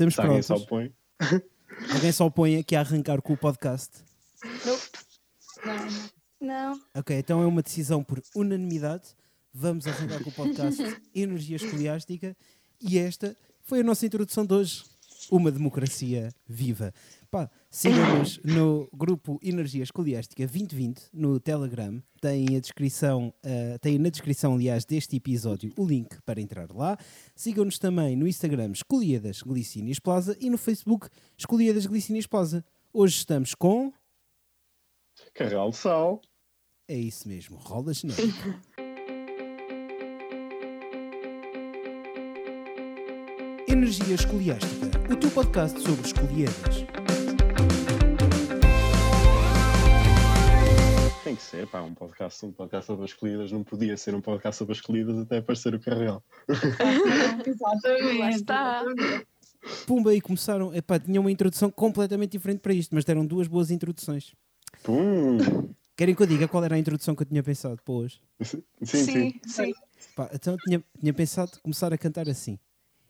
Estamos Se alguém só põe. Alguém só põe aqui a arrancar com o podcast. Não. Ok, então é uma decisão por unanimidade. Vamos arrancar com o podcast Energia Escoliástica e esta foi a nossa introdução de hoje. Uma democracia viva. Pá, sigam-nos no grupo Energia Escoliástica 2020 no Telegram. Tem a descrição, eh, tem na descrição, aliás, deste episódio o link para entrar lá. Sigam-nos também no Instagram Escolhidas Glicínias Plaza e no Facebook Escolhidas Glicínias Plaza. Hoje estamos com. Carregal de sal. É isso mesmo, rola genérico. Energia Escoliástica, o teu podcast sobre escolhidas. Ser, pá, um podcast, um podcast sobre as escolhidas. Não podia ser um podcast sobre as escolhidas até aparecer o Carregal. Exatamente. Está. Pumba, e começaram. Epá, tinham uma introdução completamente diferente para isto, mas deram duas boas introduções. Pum! Querem que eu diga qual era a introdução que eu tinha pensado para hoje? Sim, sim. sim. Pá, então eu tinha, tinha pensado começar a cantar assim.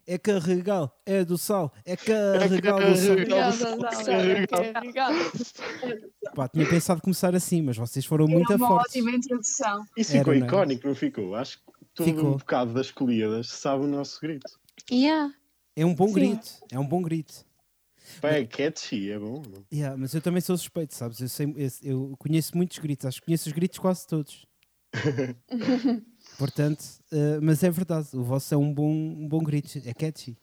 É carregal, é do sal, é carregal do sal. Obrigada. Pá, tinha pensado começar assim, mas vocês foram muito É uma fortes. ótima introdução. Isso ficou Era, não é? icónico, não ficou? Acho que todo Ficou. um bocado das escolhidas sabe o nosso grito. Yeah. É um bom Sim. grito, é um bom grito. Pá, é catchy, é bom. não? Yeah, mas eu também sou suspeito, sabes? Eu, sei, eu, eu conheço muitos gritos, acho que conheço os gritos quase todos. Portanto, eh, mas é verdade, o vosso é um bom, um bom grito, é catchy.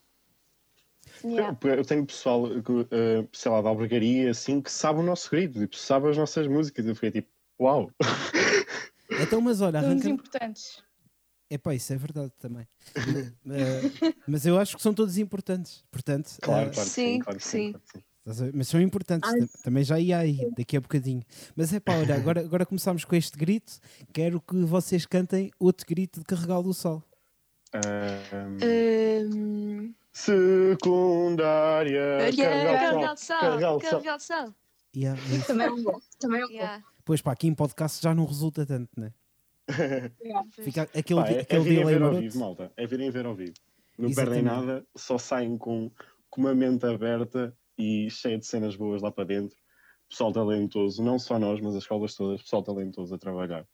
Yeah. Eu, eu tenho pessoal, eh, sei lá, da albergaria, assim, que sabe o nosso grito, tipo, sabe as nossas músicas. Eu fiquei tipo, uau! Então, mas olha, arranca. importantes. Epá, isso é verdade também. Eh, mas eu acho que são todos importantes. Portanto, Claro, claro sim, sim, claro que sim. sim. Mas são importantes, Ai, tam- também já ia aí, daqui a bocadinho. Mas é pá, olha, agora, agora começamos com este grito. Quero que vocês cantem outro grito de carregar do sol. Ahm, Hum, secundária. Carregal de sal. Carregal. Carregal sal. Yeah, é. Também é um bom. Também é um bom. Yeah. Pois pá, aqui em podcast já não resulta tanto, né? Fica aquele, Pá, é, é aquele virem delay ver ao vivo, malta. É virem ver ao vivo. Não Exatamente. perdem nada, só saem com, com uma mente aberta e cheia de cenas boas lá para dentro. Pessoal talentoso, não só nós, mas as escolas todas, pessoal talentoso a trabalhar.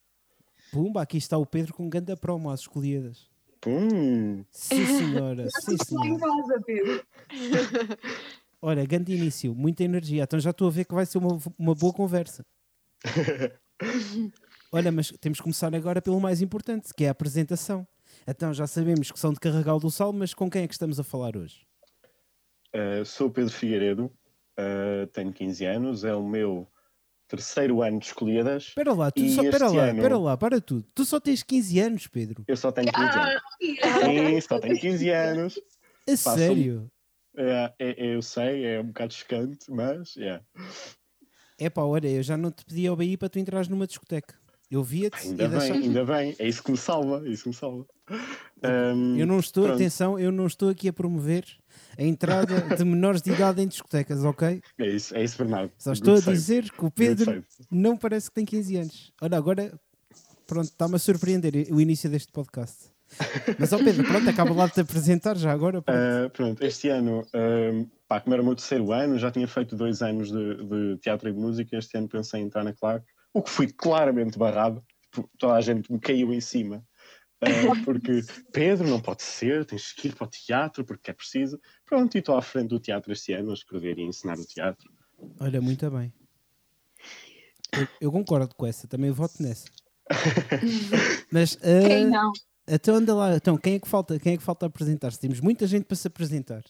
Pumba, aqui está o Pedro com ganda promo às escolhidas. Pum! Sim, senhora, sim, em senhora. casa, Pedro. Olha, grande início, muita energia. Então já estou a ver que vai ser uma, uma boa conversa. Olha, mas temos que começar agora pelo mais importante, que é a apresentação. Então já sabemos que são de Carregal do Sal, mas com quem é que estamos a falar hoje? Uh, sou Pedro Figueiredo, uh, tenho 15 anos, é o meu terceiro ano de escolhidas. Espera lá, tu só, espera lá, ano- espera lá, para tudo. Tu só tens 15 anos, Pedro. Eu só tenho 15 Ah, anos. Sim, só tenho 15 anos. A sério? É, é- eu sei, é um bocado chocante, mas é. É pá, olha, eu já não te pedi ao BI para tu entrares numa discoteca. Eu via-te Ainda bem, deixava- ainda bem. É isso que me salva, é isso que me salva. Um, Eu não estou, pronto. atenção, eu não estou aqui a promover a entrada de menores de idade em discotecas, ok? É isso, é isso, Bernardo. Só Good estou a save, dizer que o good Pedro não parece que tem 15 anos. Olha, agora, pronto, está-me a surpreender o início deste podcast. Mas, ó Pedro, pronto, acaba lá de te apresentar já agora. pronto. Uh, pronto, este ano, um, pá, como era o meu terceiro ano, já tinha feito dois anos de, de teatro e de música. Este ano pensei em entrar na Claque, o que fui claramente barrado. Tipo, Toda a gente me caiu em cima. Uh, porque Pedro não pode ser, tens que ir para o teatro porque é preciso. Pronto, e estou à frente do teatro este ano a escrever e ensinar o teatro. Olha, muito bem. Eu, eu concordo com essa, também voto nessa. Mas, ah, Quem não? então anda lá, então, quem é que falta? Quem é que falta apresentar-se? Temos muita gente para se apresentar.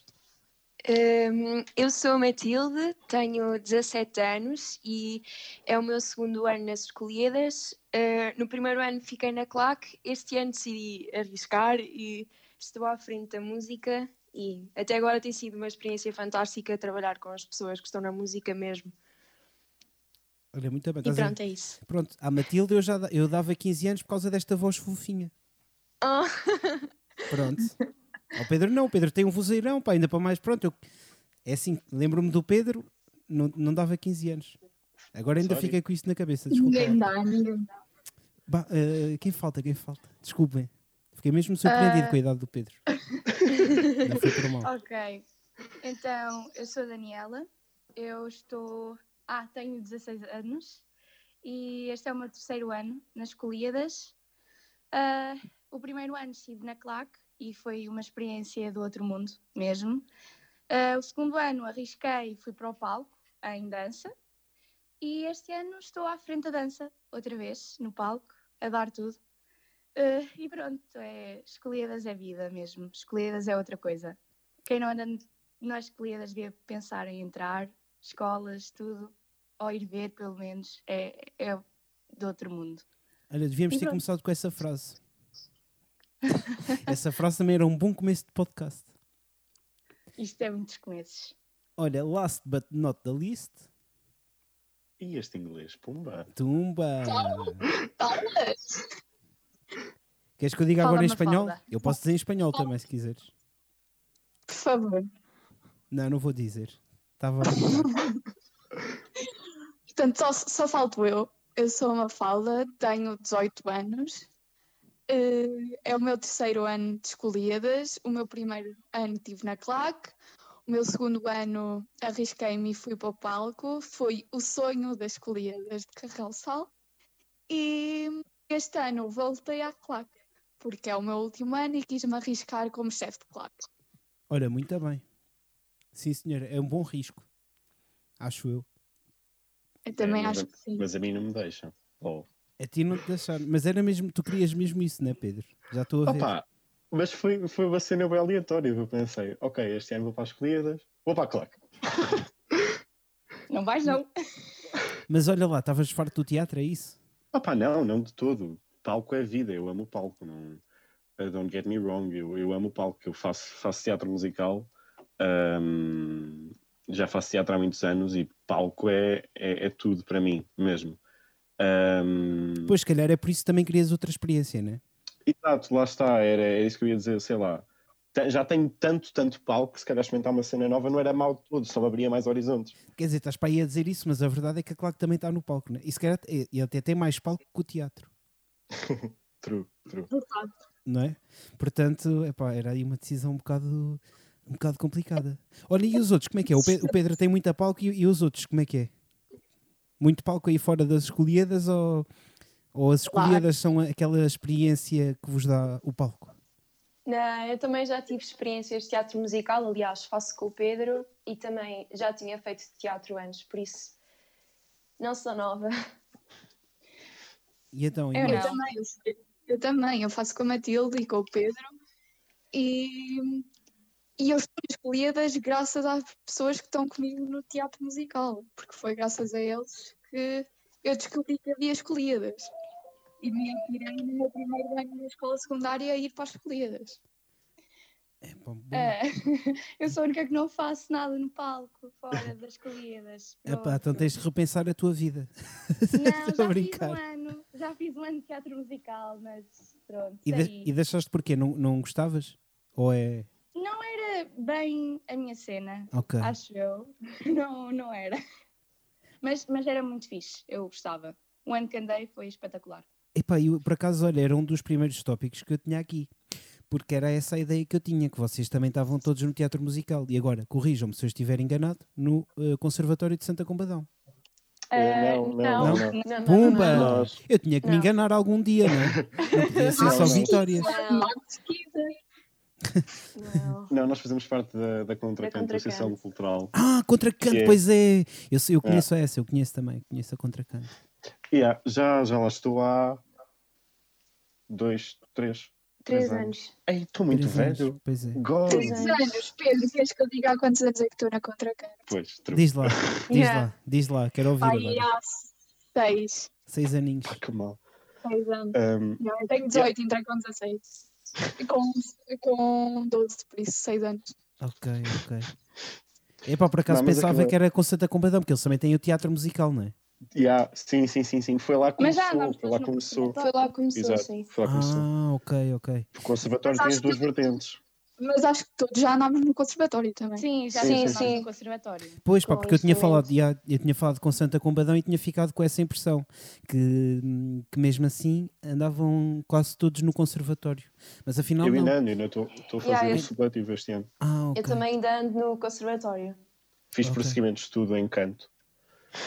Hum, eu sou a Matilde, tenho 17 anos e é o meu segundo ano nas escolhidas. Uh, no primeiro ano fiquei na claque, este ano decidi arriscar e estou à frente da música e até agora tem sido uma experiência fantástica trabalhar com as pessoas que estão na música mesmo. Olha, muito bem. E estás a pronto, é isso. Pronto, à Matilde eu já eu dava 15 anos por causa desta voz fofinha. Oh, Pronto. Ao Pedro não, o Pedro tem um vozeirão, pá, ainda para mais, pronto. Eu, é assim, lembro-me do Pedro, não, não dava 15 anos. Agora ainda Sorry. fiquei com isso na cabeça, desculpa. Ninguém dá, ninguém dá. Bah, eh, quem falta, quem falta? Desculpem. Fiquei mesmo surpreendido Ah. com a idade do Pedro. não foi por mal. ok. Então, eu sou a Daniela, eu estou. Ah, tenho 16 anos e este é o meu terceiro ano nas Escolhidas. Ah, o primeiro ano estive na CLAC e foi uma experiência do outro mundo mesmo. Ah, o segundo ano arrisquei e fui para o palco em dança. E este ano estou à frente da dança, outra vez, no palco, a dar tudo. Ah, e pronto, é, escolhidas é vida mesmo, escolhidas é outra coisa. Quem não anda nas escolhidas devia pensar em entrar, escolas, tudo, ou ir ver pelo menos, é, é do outro mundo. Olha, devíamos E ter pronto. começado com essa frase. Essa frase também era um bom começo de podcast. Isto é muitos começos. Olha, last but not the least, E este inglês, pumba. Tumba. Falas? Queres que eu diga Fala, agora em espanhol? Eu posso dizer em espanhol também, se quiseres. Por favor. Não, não vou dizer. Estava a brincar. Portanto, só, só falto eu. Eu sou uma falda, tenho 18 anos. Eh, É o meu terceiro ano de escolhidas. O meu primeiro ano estive na CLAC. O meu segundo ano arrisquei-me e fui para o palco. Foi o sonho das escolhidas de Carroçal. E este ano voltei à CLAC, porque é o meu último ano e quis-me arriscar como chefe de CLAC. Olha, muito bem. Sim, senhora, é um bom risco. Acho eu. Eu também É, mas acho a- que sim. Mas a mim não me deixam. Oh. A ti não te deixaram. Mas era mesmo, tu querias mesmo isso, não é, Pedro? Já estou a ver. Opa, mas foi, foi uma cena bem aleatória. Eu pensei, ok, este ano vou para as escolhidas, vou para a claque. Não vais, não. Mas olha lá, estavas farto do teatro, é isso? Opa, não, não de todo. Palco é vida, eu amo o palco. Não... uh, Don't get me wrong, eu, eu amo o palco. Eu faço, faço teatro musical, já faço teatro há muitos anos e palco é, é, é tudo para mim mesmo. Ahm, Pois, se calhar é por isso que também querias outra experiência, não é? Exato, lá está, era, era isso que eu ia dizer, sei lá. Já tenho tanto, tanto palco que se calhar experimentar uma cena nova não era mal de todo, só me abria mais horizontes. Quer dizer, estás para aí a dizer isso, mas a verdade é que a Claque também está no palco, não é? E se calhar e até tem mais palco que o teatro, True, true. Não é? Portanto, epá, era aí uma decisão um bocado, um bocado complicada. Olha, e os outros, como é que é? O Pe- o Pedro tem muita palco e, e os outros, como é que é? Muito palco aí fora das escolhidas ou, ou as Claro. escolhidas são aquela experiência que vos dá o palco? Não, eu também já tive experiências de teatro musical, aliás, faço com o Pedro e também já tinha feito teatro antes, por isso não sou nova. E então, Eu? Eu também, eu, eu também, eu faço com a Matilde e com o Pedro e, e eu estou escolhidas graças às pessoas que estão comigo no teatro musical, porque foi graças a eles que eu descobri que havia escolhidas e me atirei no meu primeiro ano na escola secundária a ir para as escolhidas. É, pá, bom. É, eu sou a única que não faço nada no palco, fora das colhidas. Epá, então tens de repensar a tua vida. Não, já fiz brincar. um ano, já fiz um ano de teatro musical, mas pronto. E, de- e deixaste porquê? Não, não gostavas? Ou é. Não era bem a minha cena, Ok. acho eu. Não, não era. Mas, mas era muito fixe, eu gostava. O ano que andei foi espetacular. Epá, eu, por acaso, olha, era um dos primeiros tópicos que eu tinha aqui. Porque era essa a ideia que eu tinha, que vocês também estavam todos no teatro musical. E agora, corrijam-me se eu estiver enganado, no eh, Conservatório de Santa Combadão. Eh, não, não, não, não. Pumba! não, não. Nós, Eu tinha que me enganar algum dia, não é? Não podia ser só não. vitórias. Não, Não, não. nós fazemos parte da, da Contracanto, Da Associação. Cultural. Ah, Contracanto, é- pois é! Eu, eu conheço essa, eu conheço também, conheço a Contracanto. Yeah, já, já lá estou há dois, três, Três Três anos. Estou muito Três anos, velho. Pois é. God. Três anos. anos, Pedro, queres que eu diga há quantos anos é que estou na Contracanto? Pois, true. Diz lá, diz Yeah. lá, diz lá, quero ouvir Pai, agora. há seis, Seis aninhos. Ah, que mal. seis anos. Um, Não, eu tenho 18, entrei com 16. E Com, com 12, por isso, 6 anos. Ok, ok. Epá, por acaso Não, pensava aquilo é- que era com Santa Combadão, porque eles também têm o teatro musical, não é? yeah, sim, sim, sim, sim. Foi lá que Mas já começou. andámos Foi lá começou. Foi lá que começou, Exato, sim. foi lá que começou. Ah, ok, ok. O conservatório tem as duas que- vertentes. Mas acho que todos já andámos no conservatório também. Sim, já Sim, sim, no conservatório. Pois, pá, porque eu tinha falado, já, eu tinha falado com Santa Combadão e tinha ficado com essa impressão que, que mesmo assim andavam quase todos no conservatório. Mas afinal Eu ainda ando, ainda estou a fazer Yeah, o eu- supletivo este ano. Ah, ok. Eu também ainda ando no conservatório. Fiz Ok. prosseguimento de estudo em canto.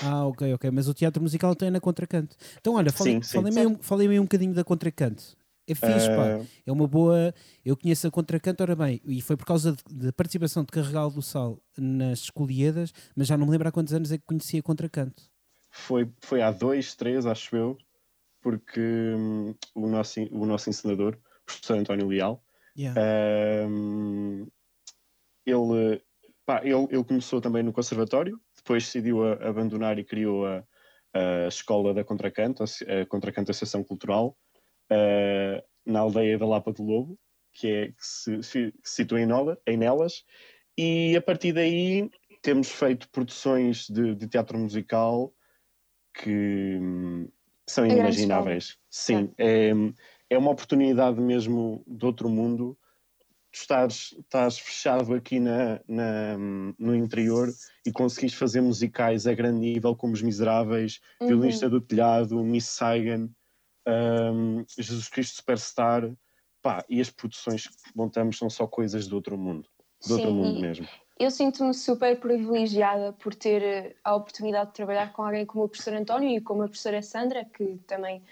Ah, ok, ok. Mas o teatro musical tem na Contracanto. Então, olha, falei- falei-me um, falei um bocadinho da Contracanto. É fixe, pá. Ah, É uma boa. Eu conheço a Contracanto, ora bem, e foi por causa da participação de Carregal do Sal nas Escolhidas, mas já não me lembro há quantos anos é que conheci a Contracanto. foi, foi há dois, três, acho eu, porque hum, o, nosso, o nosso ensinador, o professor António Leal, Yeah. hum, ele, pá, ele, ele começou também no conservatório, depois decidiu a- abandonar e criou a, a escola da Contracanto, a, a Contracanto Associação Cultural, ah, na aldeia da Lapa do Lobo, que, é, que se, se situa em, Nola, em Nelas, e a partir daí temos feito produções de, de teatro musical que hum, são grande inimagináveis. Sim, é, é uma oportunidade mesmo de outro mundo. Tu estás, estás fechado aqui na, na- no interior e conseguis fazer musicais a grande nível, como Os Miseráveis, Uhum. Violinista do Telhado, Miss Saigon, hum, Jesus Cristo Superstar. Pá, e as produções que montamos são só coisas de outro mundo. Outro Sim, mundo e- mesmo. Eu sinto-me super privilegiada por ter eh, a oportunidade de trabalhar com alguém como o professor António e como a professora Sandra, que também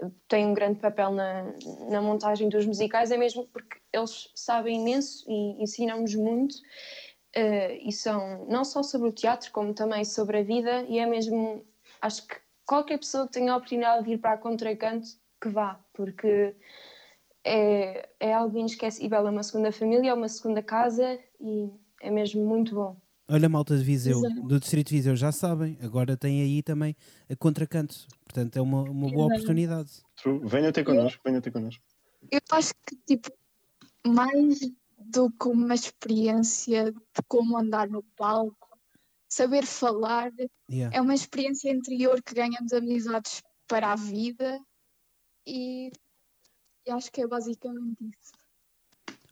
eh, tem um grande papel na, na montagem dos musicais, é mesmo porque eles sabem imenso e ensinam-nos muito, eh, e são não só sobre o teatro, como também sobre a vida, e é mesmo, acho que qualquer pessoa que tenha a oportunidade de ir para a Contracanto, que vá, porque é, é algo inesquecível, é uma segunda família, é uma segunda casa, e é mesmo muito bom. Olha, malta de Viseu, Exato. do Distrito de Viseu, já sabem, agora tem aí também a Contracanto. Portanto, é uma, uma boa oportunidade. True. Venha ter connosco, venha ter connosco. Eu acho que, tipo, mais do que uma experiência de como andar no palco, saber falar, Yeah. é uma experiência interior que ganhamos amizades para a vida e, e acho que é basicamente isso.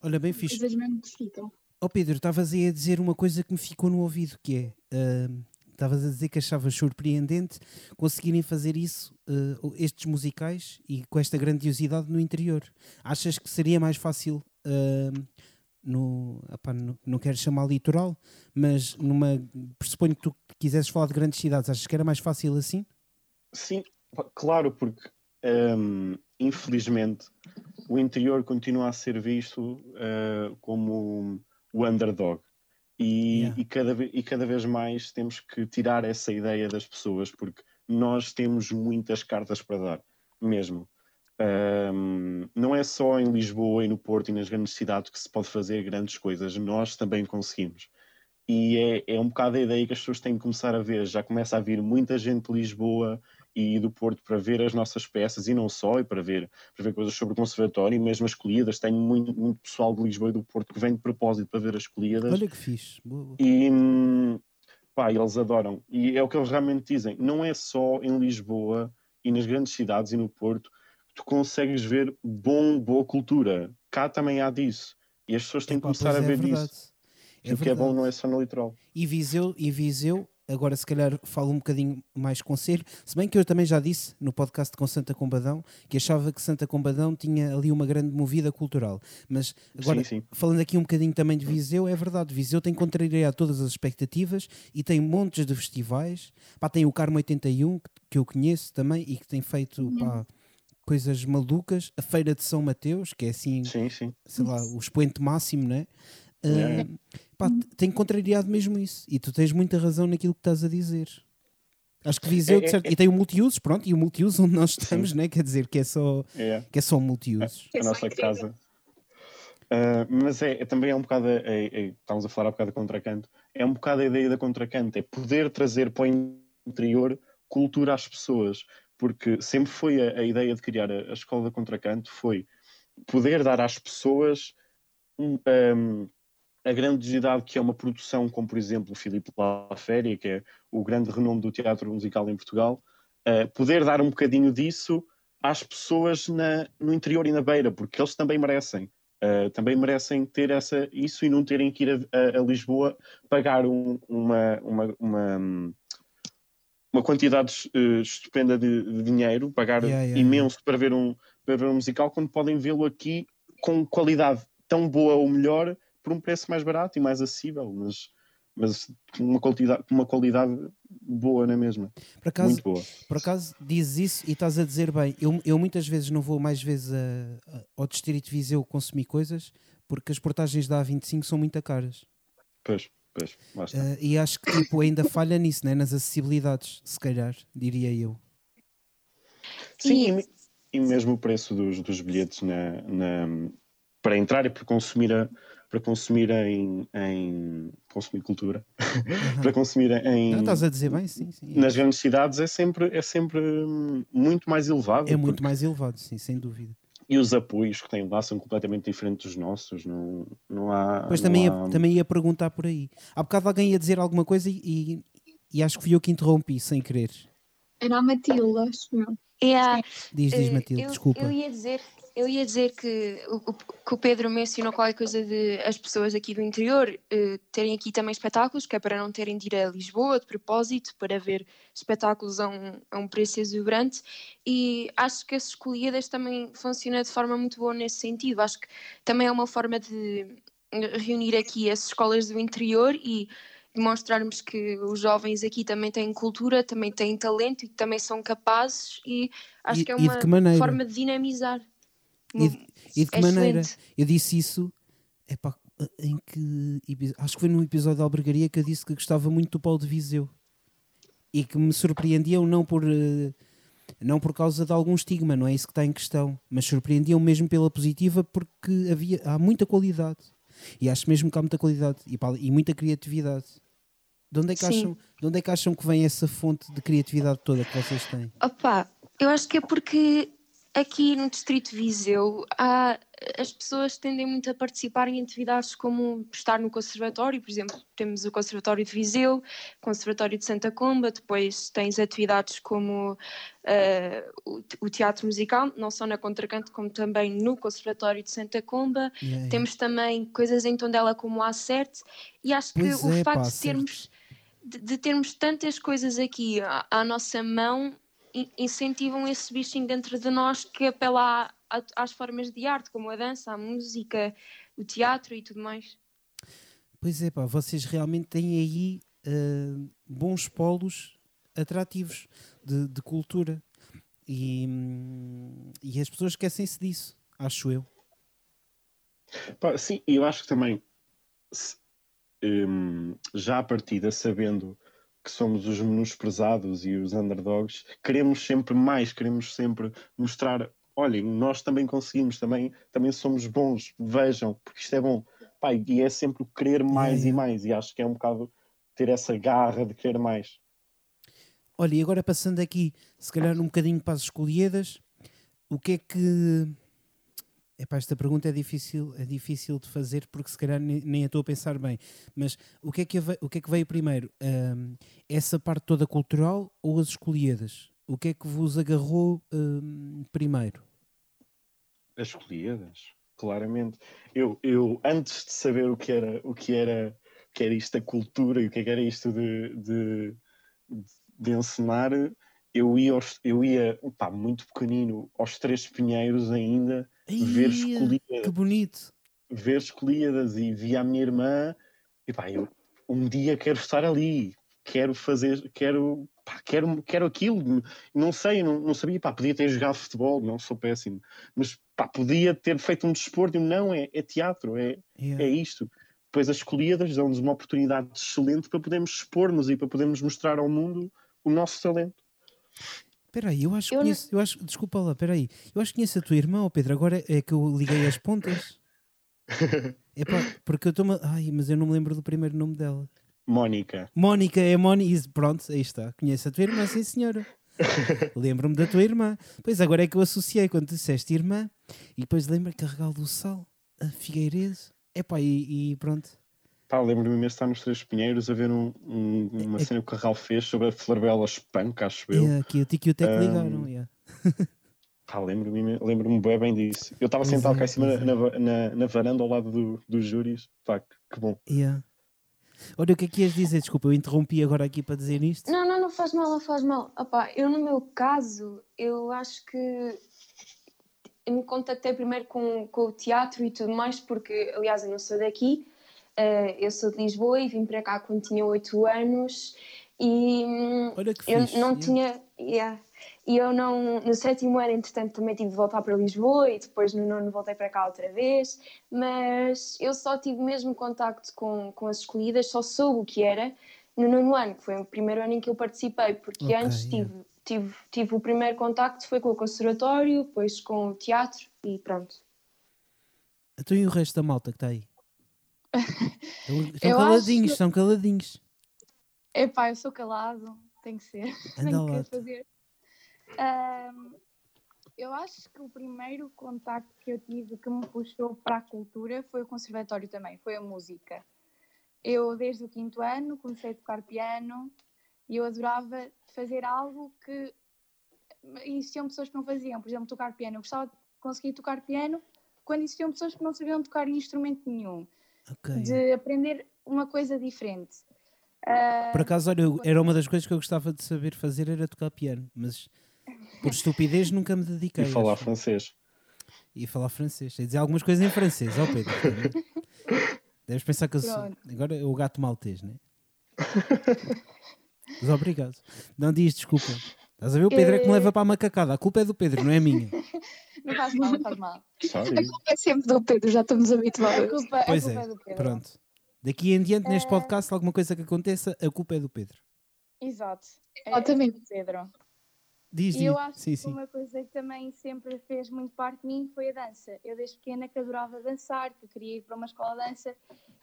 Olha, bem fixe. Coisas mesmo que ficam. Ó Pedro, estavas aí a dizer uma coisa que me ficou no ouvido, que é, ah, estavas a dizer que achavas surpreendente conseguirem fazer isso, ah, estes musicais, e com esta grandiosidade no interior. Achas que seria mais fácil, ah, no, epá, no- não quero chamar litoral, mas numa, pressuponho que tu quisesses falar de grandes cidades, achas que era mais fácil assim? Sim, claro, porque hum, infelizmente o interior continua a ser visto uh, como o underdog. E, Yeah. e, cada, e cada vez mais temos que tirar essa ideia das pessoas, porque nós temos muitas cartas para dar, mesmo. Hum, não é só em Lisboa e no Porto e nas grandes cidades que se pode fazer grandes coisas, nós também conseguimos. E é, é um bocado a ideia que as pessoas têm que começar a ver. Já começa a vir muita gente de Lisboa e do Porto para ver as nossas peças e não só, e para ver, para ver coisas sobre o conservatório e mesmo as escolhidas. Tenho muito, muito pessoal de Lisboa e do Porto que vem de propósito para ver as escolhidas Olha que fixe. E pá, eles adoram. E é o que eles realmente dizem. Não é só em Lisboa e nas grandes cidades e no Porto tu consegues ver bom, boa cultura. Cá também há disso. E as pessoas têm que começar a é ver verdade. isso. E o que é bom não é só no litoral. E Viseu, e Viseu, agora se calhar falo um bocadinho mais conselho, se bem que eu também já disse no podcast com Santa Combadão que achava que Santa Combadão tinha ali uma grande movida cultural. Mas agora, sim, sim. falando aqui um bocadinho também de Viseu, é verdade, Viseu tem contrariado todas as expectativas e tem montes de festivais. Pá, tem o Carmo 81, que, que eu conheço também e que tem feito pá, coisas malucas. A Feira de São Mateus, que é assim, Sim, sim. sei lá, o expoente máximo, né? Ah, Yeah. pá, tem contrariado mesmo isso. E tu tens muita razão naquilo que estás a dizer. Acho que Viseu, É- de é- certo- e tem o multiusos, pronto, e o multiuso onde nós estamos, né? quer dizer que é só, É. que é só multiusos. É a nossa casa. Ah, mas é, é também é um bocado, a- estávamos a falar há bocado da Contracanto, é um bocado a ideia da Contracanto, é poder trazer para o interior cultura às pessoas, porque sempre foi a, a ideia de criar a, a Escola da Contracanto, foi poder dar às pessoas um, um, a que é uma produção como, por exemplo, o Filipe La Féria, que é o grande renome do teatro musical em Portugal, ah, poder dar um bocadinho disso às pessoas na- no interior e na beira, porque eles também merecem. uh, também merecem ter essa, isso e não terem que ir a, a, a Lisboa pagar um, uma, uma, uma, uma, quantidade uh, estupenda de, de, dinheiro, pagar Yeah, yeah, imenso Para, ver um, para ver um musical, quando podem vê-lo aqui com qualidade tão boa ou melhor por um preço mais barato e mais acessível, mas, mas com uma qualidade, uma qualidade boa na mesma. Por acaso, Muito boa. por acaso dizes isso e estás a dizer bem. Eu, eu muitas vezes não vou mais vezes a- a- ao Distrito de Viseu consumir coisas porque as portagens da A25 são muito caras. Pois, pois. Eh, e acho que tipo, ainda falha nisso, né? nas acessibilidades, se calhar, diria eu. Sim, E- e, me- mesmo o preço dos, dos bilhetes na, na- para entrar e para consumir, a- para consumir em, em consumir cultura, para consumir em Não, estás a dizer bem, sim, sim. nas grandes cidades é sempre, é sempre hum, muito mais elevado. É muito mais elevado, sim, sem dúvida. E os apoios que têm lá são completamente diferentes dos nossos. Não, não há. Depois não também ia, há- também ia perguntar por aí. Há bocado alguém ia dizer alguma coisa e, e, e acho que fui eu que interrompi, sem querer. Era a Matilde, acho eu. É a- Diz, diz Eh, Matilde, eu, desculpa. Eu ia dizer, eu ia dizer que, o, que o Pedro mencionou qualquer coisa de as pessoas aqui do interior eh, terem aqui também espetáculos, que é para não terem de ir a Lisboa de propósito para ver espetáculos a um, a um preço exuberante. E acho que as escolhidas também funciona de forma muito boa nesse sentido. Acho que também é uma forma de reunir aqui as escolas do interior e demonstrarmos que os jovens aqui também têm cultura, também têm talento e também são capazes e acho E- que é uma forma de dinamizar. E de- E de que É maneira? excelente. Eu disse isso epá, em que acho que foi num episódio da Albergaria que eu disse que gostava muito do Paulo de Viseu e que me surpreendiam não por eh, não por causa de algum estigma, não é isso que está em questão, mas surpreendiam mesmo pela positiva porque havia há muita qualidade e acho mesmo que há muita qualidade e, e muita criatividade. De onde, é que Sim. acham, de onde é que acham que vem essa fonte de criatividade toda que vocês têm? Opa, eu acho que é porque aqui no Distrito de Viseu há, as pessoas tendem muito a participar em atividades como estar no Conservatório, por exemplo, temos o Conservatório de Viseu, o Conservatório de Santa Comba, depois tens atividades como eh, o, o teatro musical, não só na Contracanto, como também no Conservatório de Santa Comba. Yeah. Temos também coisas em Tondela como a Acerte e acho que Pois o é, facto pá, de termos, de, de termos tantas coisas aqui à, à nossa mão incentivam esse bichinho dentro de nós que apela a- a- às formas de arte, como a dança, a música, o teatro e tudo mais. Pois é, pá, vocês realmente têm aí ah, bons polos atrativos de, de cultura e, e as pessoas esquecem-se disso, acho eu. Pá, sim, e eu acho que também, se- hum, já à partida, sabendo que somos os menosprezados e os underdogs, queremos sempre mais, queremos sempre mostrar, olhem, nós também conseguimos, também, também somos bons, vejam, porque isto é bom. Pá, e é sempre o querer mais Yeah, e mais, e acho que é um bocado ter essa garra de querer mais. Olha, e agora passando aqui, se calhar um bocadinho para as escolhidas, o que é que. Epá, esta pergunta é difícil, é difícil de fazer porque se calhar nem, nem a estou a pensar bem. Mas o que é que, o que, é que veio primeiro? Ahm, essa parte toda cultural ou as escolhidas? O que é que vos agarrou ahm, primeiro? As escolhidas, claramente. Eu, eu antes de saber o que era o que era, o que era isto da cultura e o que é que era isto de, de, de ensinar, eu ia, eu ia muito pequenino aos Três Pinheiros ainda ver escolhidas, que bonito! ver escolhidas e via a minha irmã e pá, eu um dia quero estar ali, quero fazer, quero, pá, quero, quero aquilo, não sei, não, não sabia, pá, podia ter jogado futebol, não sou péssimo, mas pá, podia ter feito um desporto, não, é, é teatro, é, Yeah. é isto. Depois as escolhidas dão-nos uma oportunidade excelente para podermos expor-nos e para podermos mostrar ao mundo o nosso talento. Espera aí, eu acho que Eu não- conheço, eu acho, desculpa lá, espera aí, eu acho que conheço a tua irmã, oh Pedro, agora é que eu liguei as pontas. Epá, porque eu estou Ai, mas eu não me lembro do primeiro nome dela. Mónica, Mónica, é Mónica. Pronto, aí está. Conheço a tua irmã, sim senhora. Lembro-me da tua irmã. Pois agora é que eu associei quando disseste irmã. E depois lembro que Carregal do Sal, a Figueiredo. Epá, e, e pronto. Pá, lembro-me mesmo de estar nos Três Pinheiros a ver um- um- uma É- cena que o Carral fez sobre a Florbela Espanca, acho eu. E aqui o Tico e o Teco Um, ligaram. yeah. Pá, lembro-me lembro bem, bem disso. Eu estava sentado cá em cima na, na, varanda ao lado do, dos júris. Pá, que, que bom. Yeah. Olha, o que é que ias dizer? Desculpa, eu interrompi agora aqui para dizer isto. Não, não, não faz mal, não faz mal. Opá, eu no meu caso, eu acho que eu me contactei primeiro com, com o teatro e tudo mais, porque, aliás, eu não sou daqui, eh, eu sou de Lisboa e vim para cá quando tinha 8 anos e hum, Olha que eu fixe. não yeah. tinha. yeah. E eu não. No sétimo ano, entretanto, também tive de voltar para Lisboa e depois no nono voltei para cá outra vez. Mas eu só tive mesmo contacto com, com as escolhidas, só soube o que era no nono ano, que foi o primeiro ano em que eu participei, porque Ok, antes yeah. tive, tive, tive o primeiro contacto foi com o conservatório, depois com o teatro e pronto. Então e o resto da malta que está aí? Eu caladinhos, acho- estão caladinhos. Epá, eu sou calado, tem que ser. Que fazer. Ahm, eu acho que o primeiro contacto que eu tive que me puxou para a cultura foi o conservatório também, foi a música. Eu, desde o quinto ano, comecei a tocar piano e eu adorava fazer algo que existiam pessoas que não faziam. Por exemplo, tocar piano. Eu gostava de conseguir tocar piano quando existiam pessoas que não sabiam tocar instrumento nenhum. Ok. De aprender uma coisa diferente. Ah, Por acaso, olha, eu- era uma das coisas que eu gostava de saber fazer era tocar piano, mas por estupidez nunca me dediquei. E falar acho. francês. E falar francês. Sei dizer algumas coisas em francês, ó Pedro. também. Deves pensar que eu sou. Agora é o gato maltês, né? Mas obrigado. Não diz desculpa. Estás a ver? O Pedro é que me leva para a macacada. A culpa é do Pedro, não é minha. não faz mal, não faz mal. Sorry. É sempre do Pedro, já estamos A habituados. culpa, a Pois culpa é. é do Pedro. Pronto. Daqui em diante, neste É. podcast, alguma coisa que aconteça, a culpa é do Pedro. Exato. É- Exatamente. é do Pedro. Diz, E diz. eu acho Sim, que sim. uma coisa que também sempre fez muito parte de mim foi a dança. Eu desde pequena que adorava dançar, que queria ir para uma escola de dança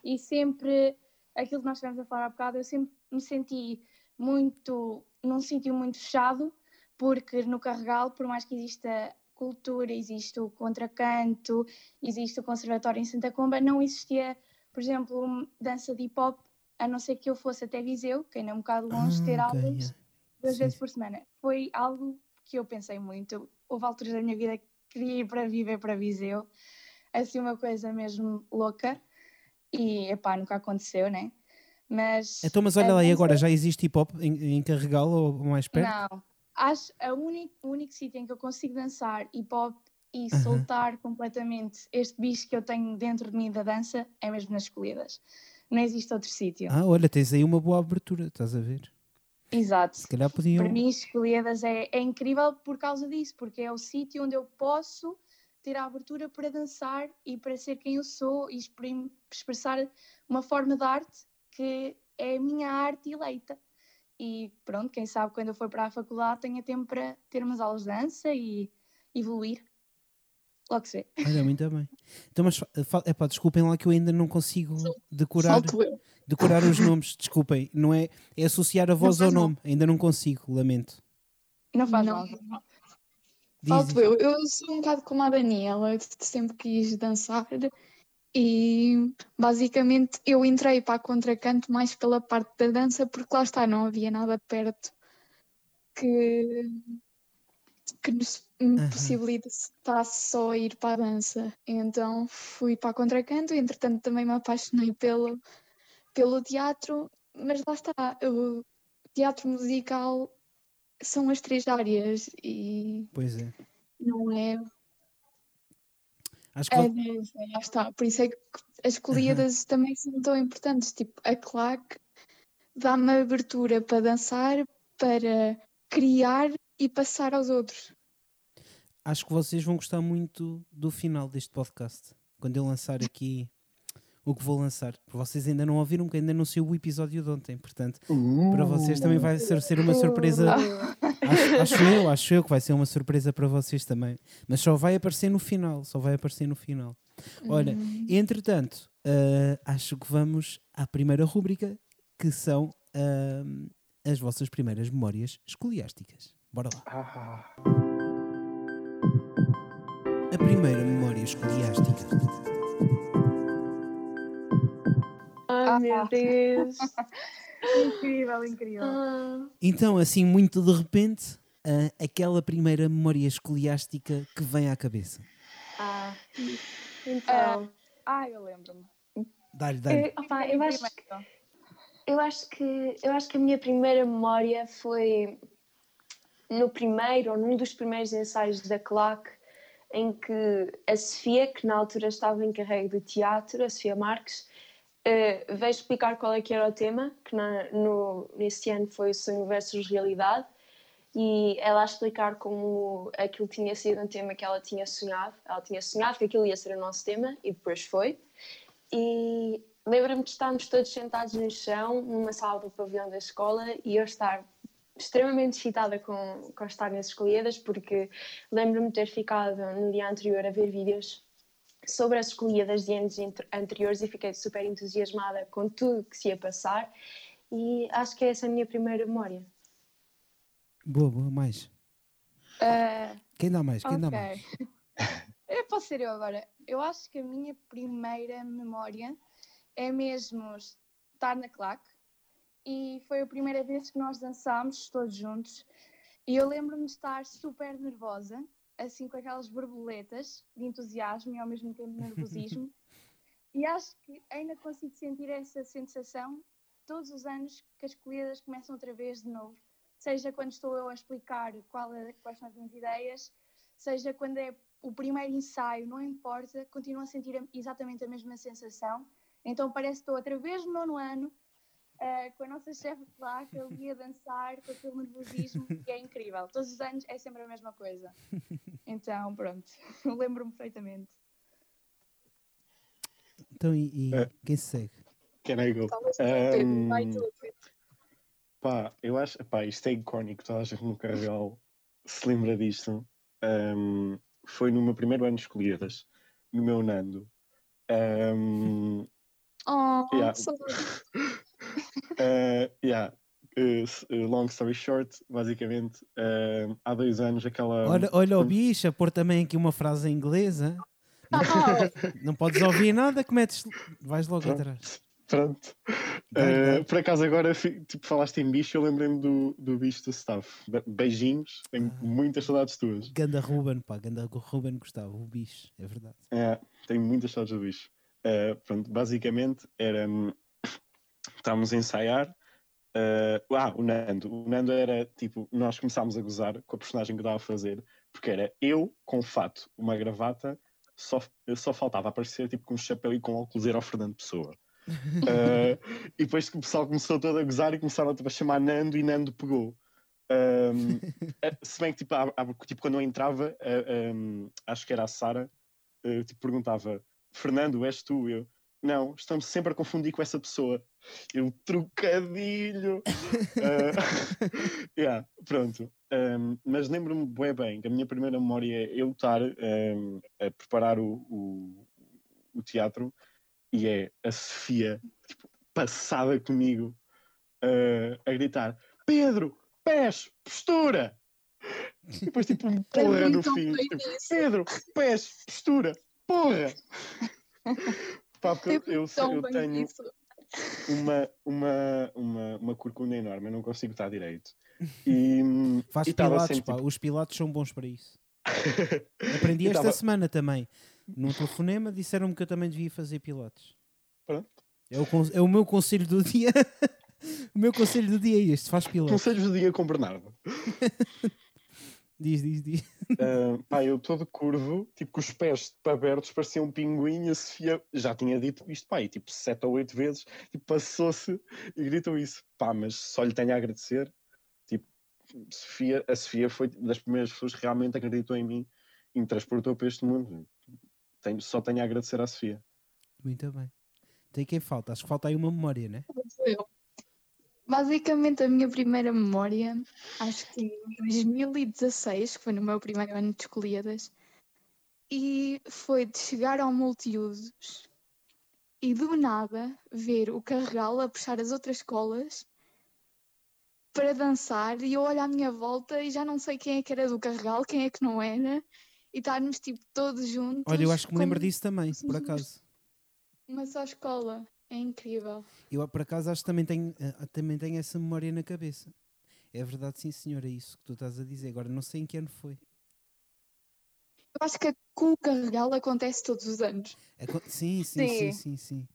e sempre, aquilo que nós estivemos a falar há bocado, eu sempre me senti muito, num sítio muito fechado, porque no Carregal, por mais que exista cultura, existe o contracanto, existe o conservatório em Santa Comba, não existia, por exemplo, dança de hip-hop, a não ser que eu fosse até Viseu, que ainda é um bocado longe, ter Ah, ok, aulas yeah. duas Sim, vezes por semana. Foi algo que eu pensei muito. Houve alturas da minha vida que queria ir para viver para Viseu, assim uma coisa mesmo louca. E, epá, nunca aconteceu, né? Mas... Então, mas olha lá, e agora já existe hip hop em, em Carregal ou mais perto? Não. Acho a único, o único sítio em que eu consigo dançar hip hop e Aham. soltar completamente este bicho que eu tenho dentro de mim da dança é mesmo nas escolhidas. Não existe outro sítio. Ah, olha, tens aí uma boa abertura, estás a ver? Exato. Se calhar podiam. Para mim, Escolhidas é, é incrível por causa disso, porque é o sítio onde eu posso ter a abertura para dançar e para ser quem eu sou e expressar uma forma de arte que é a minha arte eleita. E pronto, quem sabe quando eu for para a faculdade tenha tempo para ter umas aulas de dança e evoluir. Logo se vê. Olha, muito bem. Então, mas epá, desculpem lá que eu ainda não consigo decorar, decorar os nomes. Desculpem, não é, é associar a voz ao nome. Ainda não consigo, lamento. Não faz Não. mal. Diz. eu. Eu sou um bocado como a Daniela, eu sempre quis dançar e basicamente eu entrei para a contracanto mais pela parte da dança porque lá está, não havia nada perto que, que nos me Aham. possibilitasse só ir para a dança. Então fui para a contracanto, entretanto também me apaixonei pelo, pelo teatro, mas lá está, o teatro musical são as três áreas e Pois é. não é Acho que vo- dança, lá está. Por isso é que as escolhidas também são tão importantes. Tipo, a claque dá-me abertura para dançar, para criar e passar aos outros. acho que vocês vão gostar muito do final deste podcast. Quando eu lançar aqui o que vou lançar. Porque vocês ainda não ouviram, porque ainda não saiu o episódio de ontem. Portanto, para vocês também vai ser, ser uma surpresa. Acho, acho eu, acho eu que vai ser uma surpresa para vocês também. Mas só vai aparecer no final. Só vai aparecer no final. Olha, entretanto, ah, acho que vamos à primeira rúbrica, que são ah, as vossas primeiras memórias escoliásticas. Bora lá. Ah, A primeira memória escoliástica. Ai meu Deus. Incrível, incrível. Ah, Então, assim, muito de repente, ah, aquela primeira memória escoliástica que vem à cabeça. Ah, então. Ah, eu lembro-me. Dá-lhe, dá-lhe. eu, opá, eu, acho, que- eu, acho que, eu acho que a minha primeira memória foi no primeiro ou num dos primeiros ensaios da claque em que a Sofia, que na altura estava em carrego de teatro, a Sofia Marques, eh, veio explicar qual é que era o tema, que na, no, nesse ano foi sonho versus realidade, e ela a explicar como aquilo tinha sido um tema que ela tinha sonhado. Ela tinha sonhado que aquilo ia ser o nosso tema, e depois foi. E lembro-me de estarmos todos sentados no chão, numa sala do pavilhão da escola, e eu estar extremamente excitada com, com estar nas escolhidas, porque lembro-me de ter ficado no dia anterior a ver vídeos sobre as escolhidas de anos anteriores e fiquei super entusiasmada com tudo que se ia passar. E acho que é essa a minha primeira memória. Boa, boa, mais. Ah, Quem dá mais? Quem dá ok. mais? Eu posso ser eu agora. Eu acho que a minha primeira memória é mesmo estar na claque e foi a primeira vez que nós dançámos todos juntos e eu lembro-me de estar super nervosa, assim com aquelas borboletas de entusiasmo e ao mesmo tempo nervosismo e acho que ainda consigo sentir essa sensação todos os anos que as colhidas começam outra vez de novo. Seja quando estou eu a explicar qual é- quais são as minhas ideias, seja quando é o primeiro ensaio, não importa, continuo a sentir exatamente a mesma sensação. Então parece que estou outra vez no nono ano, eh, com a nossa chefe de placa, ali a dançar, com aquele nervosismo, que é incrível. Todos os anos é sempre a mesma coisa. Então, pronto, lembro-me perfeitamente. Então, e, e É. quem se segue? Can I go? Um. Pá, eu acho, pá, isto é icónico, toda a gente no Carregal se lembra disto. Um, foi no meu primeiro ano de escolhidas, no meu Nando. Um, Oh, Yeah. uh, yeah. Uh, uh, long story short, basicamente, um, há dois anos aquela. Olha, olha o bicho, a pôr também aqui uma frase em inglês. hã? Ah, Não podes ouvir nada, que metes, vais logo Pronto. atrás. Pronto. Uh, por acaso agora, tipo, falaste em bicho, eu lembrei-me do, do bicho do staff. Be- Beijinhos, tenho Ah. muitas saudades tuas. Ganda Ruben, pá, Ganda Ruben Gustavo, o bicho, é verdade. É, tenho muitas saudades do bicho. Uh, pronto, basicamente era. Estávamos a ensaiar. uh, ah, o Nando. O Nando era tipo. Nós começámos a gozar com a personagem que eu estava a fazer, porque era eu com fato, uma gravata, só, só faltava aparecer tipo com um chapéu e com óculos, era o Fernando Pessoa. Uh, e depois que o pessoal começou todo a gozar e começaram tipo, a chamar Nando e Nando pegou. Um, eh, se bem que tipo, há- há- tipo, quando eu entrava, eh, um, acho que era a Sara, eh, tipo, perguntava: Fernando, és tu? Eu, não, estamos sempre a confundir com essa pessoa. Eu, trocadilho! Eh, yeah, pronto. Um, mas lembro-me bem bem que a minha primeira memória é eu estar um, a preparar o, o, o teatro e é a Sofia tipo, passada comigo eh, a gritar: Pedro, pés, postura! E depois, tipo, um porra no fim. tipo. Pedro, pés, postura, porra! Pá, porque eu, eu, eu tenho isso. uma, uma, uma, uma corcunda enorme, eu não consigo estar direito. E, Faz e pilates, sempre, pá, tipo, os pilates são bons para isso. Aprendi esta tava- semana também. Num telefonema disseram-me que eu também devia fazer pilates. Pronto. É o, é o meu conselho do dia. o meu conselho do dia é este: faz pilates. Conselhos do dia com Bernardo. Diz, diz, diz. Ah, pá, eu todo curvo, tipo com os pés abertos, parecia um pinguim. e A Sofia já tinha dito isto, pá, e tipo sete ou oito vezes, tipo, passou-se e gritou isso. Pá, mas só lhe tenho a agradecer. Tipo, Sofia, a Sofia foi das primeiras pessoas que realmente acreditou em mim e me transportou para este mundo. Tenho, só tenho a agradecer à Sofia. Muito bem. Tem quem falta? Acho que falta aí uma memória, né? Eu. Basicamente, a minha primeira memória, acho que em 2016, que foi no meu primeiro ano de escolhidas, e foi de chegar ao multiusos e do nada ver o Carregal a puxar as outras escolas para dançar e eu olho à minha volta e já não sei quem é que era do Carregal, quem é que não era, e estarmos tipo todos juntos. Olha, eu acho que me lembro disso também, por acaso. Uma só escola. É incrível. Eu, por acaso, acho que também tenho, eh, também tenho essa memória na cabeça. É verdade, sim, senhora, é isso que tu estás a dizer. Agora não sei em que ano foi. Eu acho que com o Carregal acontece todos os anos. Sim, sim, sim, Sim. sim, sim.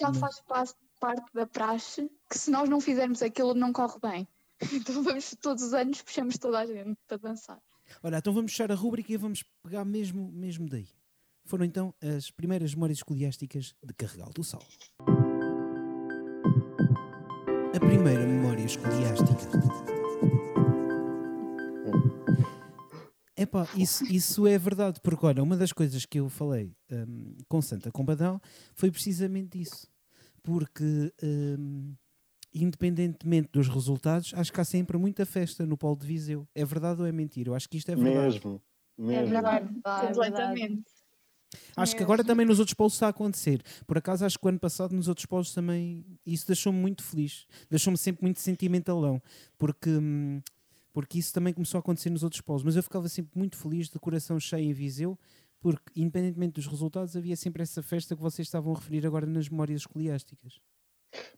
Já Mas- faz pa- parte da praxe que se nós não fizermos aquilo não corre bem. Então vamos todos os anos, puxamos toda a gente para dançar. Olha, então vamos fechar a rúbrica e vamos pegar mesmo, mesmo daí. Foram então as primeiras memórias escoliásticas de Carregal do Sal. A primeira memória escoliástica. Epá, isso, isso é verdade, porque olha, uma das coisas que eu falei hum, com Santa Combadão foi precisamente isso. Porque, hum, independentemente dos resultados, acho que há sempre muita festa no Polo de Viseu. É verdade ou é mentira? Eu acho que isto é verdade. Mesmo, É mesmo. verdade. pá, é verdade. Completamente. Acho que agora também nos outros polos está a acontecer. Por acaso, acho que o ano passado nos outros polos também isso deixou-me muito feliz. Deixou-me sempre muito sentimentalão. Porque, hum, porque isso também começou a acontecer nos outros polos. Mas eu ficava sempre muito feliz, de coração cheio em Viseu, porque, independentemente dos resultados, havia sempre essa festa que vocês estavam a referir agora nas memórias escoliásticas.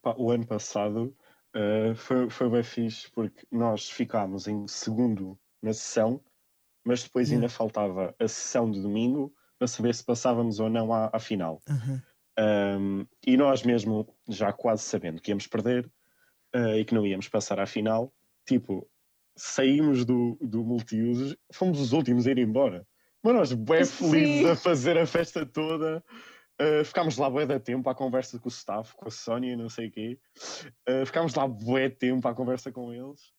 Pá, o ano passado eh, foi, foi bem fixe porque nós ficámos em segundo na sessão, mas depois Yeah. ainda faltava a sessão de domingo para saber se passávamos ou não à, à final. Aham. Um, e nós mesmo, já quase sabendo que íamos perder uh, e que não íamos passar à final, tipo, saímos do, do multiusos, fomos os últimos a ir embora. Mas nós, bem Sim. felizes a fazer a festa toda, uh, ficámos lá bué da tempo à conversa com o staff, com a Sónia e não sei o quê. Uh, ficámos lá bué tempo à conversa com eles.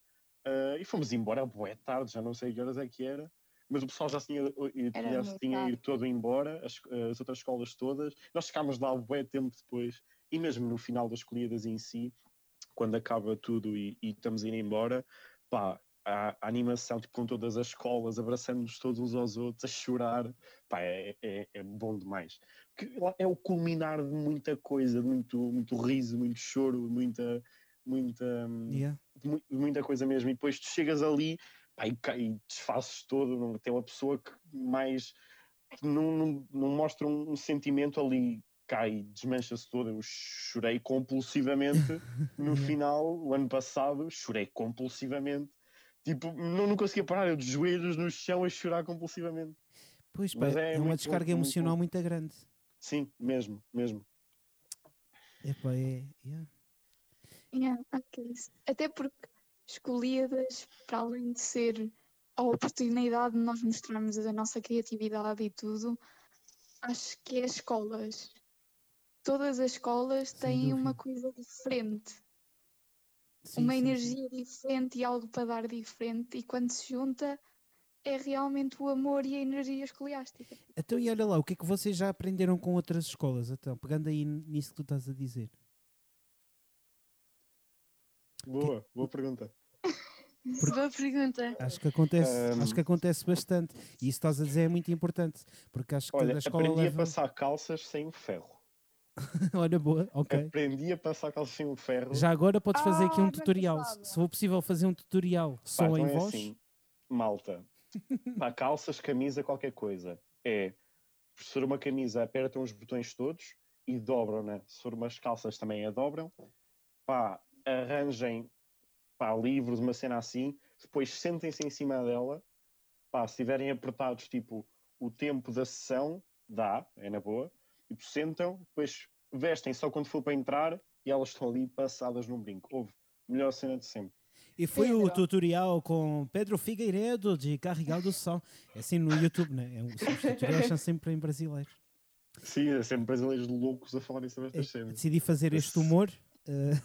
Uh, e fomos embora bué tarde, já não sei que horas é que era. Mas o pessoal já se tinha, já se tinha ido todo embora, as, as outras escolas todas. Nós ficámos lá bué tempo depois. E mesmo no final das colhidas em si, quando acaba tudo e, e estamos a ir embora, pá, a, a animação tipo, com todas as escolas, abraçando-nos todos uns aos outros, a chorar, pá, é, é, é bom demais. Porque lá é o culminar de muita coisa, de muito, muito riso, muito choro, muita, muita, hum, Yeah. de de muita coisa mesmo. E depois tu chegas ali pá, e, e desfazes todo. Tem uma pessoa que mais que não, não, não mostra um, um sentimento ali, cai, desmancha-se toda. Eu chorei compulsivamente no final, o ano passado, chorei compulsivamente. Tipo, não, não conseguia parar, eu de joelhos no chão a chorar compulsivamente. Pois, pá, Mas é é, uma muito descarga bom, muito emocional bom. muito grande. Sim, mesmo, mesmo. Epá, é, yeah. Yeah, que é isso. Até porque escolhidas, para além de ser a oportunidade de nós mostrarmos a nossa criatividade e tudo, acho que é as escolas. Todas as escolas têm uma coisa diferente, Sim, uma sim, energia diferente e algo para dar diferente, e quando se junta é realmente o amor e a energia escoliástica. Então, e olha lá, o que é que vocês já aprenderam com outras escolas? Então, pegando aí nisso que tu estás a dizer. Boa, boa pergunta. Boa pergunta. Acho que acontece, Ahm. acho que acontece bastante. E isso estás a dizer é muito importante. Porque acho que Olha, escola aprendi leva. a passar calças sem o ferro. Olha, boa, ok. Aprendi a passar calças sem o ferro. Já agora podes fazer aqui Ah, um não tutorial. Se for possível fazer um tutorial só então em é voz. assim, malta. Pá, calças, camisa, qualquer coisa. É, se for uma camisa, apertam os botões todos e dobram-na. Se for umas calças, também a dobram. Pá, arranjem pá, livros, uma cena assim. Depois sentem-se em cima dela. Pá, se estiverem apertados, tipo, o tempo da sessão, dá, é na boa. Tipo, sentam, depois vestem só quando for para entrar e elas estão ali passadas num brinco. Houve. Melhor cena de sempre. E foi o Pedro. tutorial com Pedro Figueiredo de Carregal do Sol. É assim no YouTube, né? É um, os tutoriais são sempre em brasileiro. Sim, é sempre brasileiros loucos a falarem sobre É, estas cenas. decidi fazer este humor. eh,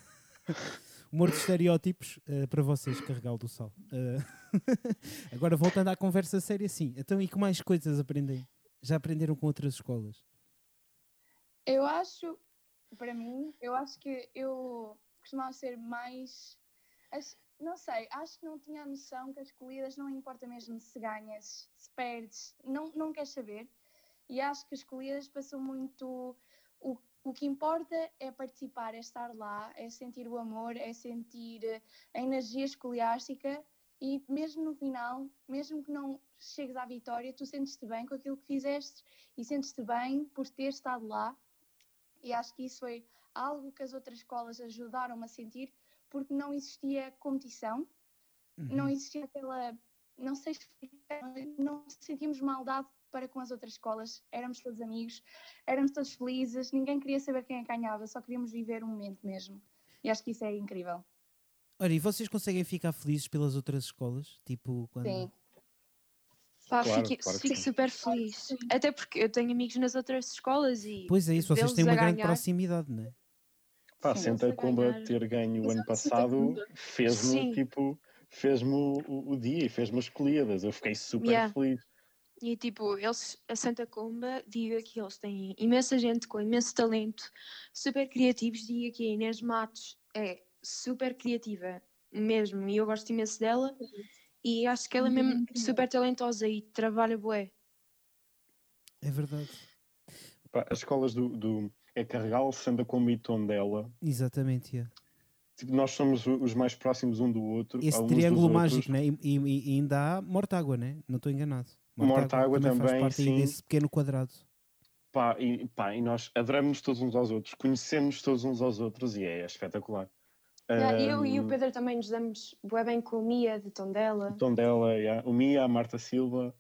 humor de estereótipos eh, para vocês, Carregal do Sol. Eh, agora voltando à conversa séria, sim. Então, e que mais coisas aprendem? Já aprenderam com outras escolas? Eu acho, para mim, eu acho que eu costumava ser mais. Não sei, acho que não tinha a noção que as corridas não importa mesmo se ganhas, se perdes, não, não queres saber. E acho que as corridas passam muito. O, o que importa é participar, é estar lá, é sentir o amor, é sentir eh, a energia escoliástica e mesmo no final, mesmo que não chegues à vitória, tu sentes-te bem com aquilo que fizeste e sentes-te bem por ter estado lá. E acho que isso foi algo que as outras escolas ajudaram-me a sentir, porque não existia competição. não Uhum. existia aquela. Não sei explicar, não sentíamos maldade para com as outras escolas. Éramos todos amigos, éramos todos felizes, ninguém queria saber quem é que ganhava, só queríamos viver o momento mesmo. E acho que isso é incrível. Olha, e vocês conseguem ficar felizes pelas outras escolas? Tipo, quando... Sim. Pá, Claro, fico, claro fico super feliz. Até porque eu tenho amigos nas outras escolas e. Pois é isso, vocês têm uma grande ganhar. proximidade, não é? Pá, Sim, Santa eles a Comba ganhar. ter ganho o ano passado fez-me tipo, fez-me o, o- dia e fez-me as escolhidas. Eu fiquei super Yeah. feliz. E tipo, eles, a Santa Comba, diga que eles têm imensa gente com imenso talento, super criativos. Diga que a Inês Matos é super criativa mesmo, e eu gosto imenso dela. E acho que ela é mesmo super talentosa e trabalha bué. É verdade. Pá, as escolas do, do é Carregal, Santa Comba e Tondela. Exatamente, é. Tipo, nós somos os mais próximos um do outro. Esse triângulo dos outros. mágico, né? E, e- e ainda há Mortágua, né? Não estou enganado. Mortágua faz também, parte aí sim. desse pequeno quadrado. Pá, e, pá, e nós adoramos todos uns aos outros, conhecemos todos uns aos outros e é, espetacular. Yeah, eu e o Pedro também nos damos bué bem com a Mia de Tondela. Tondela, yeah. o Mia, a Marta Silva.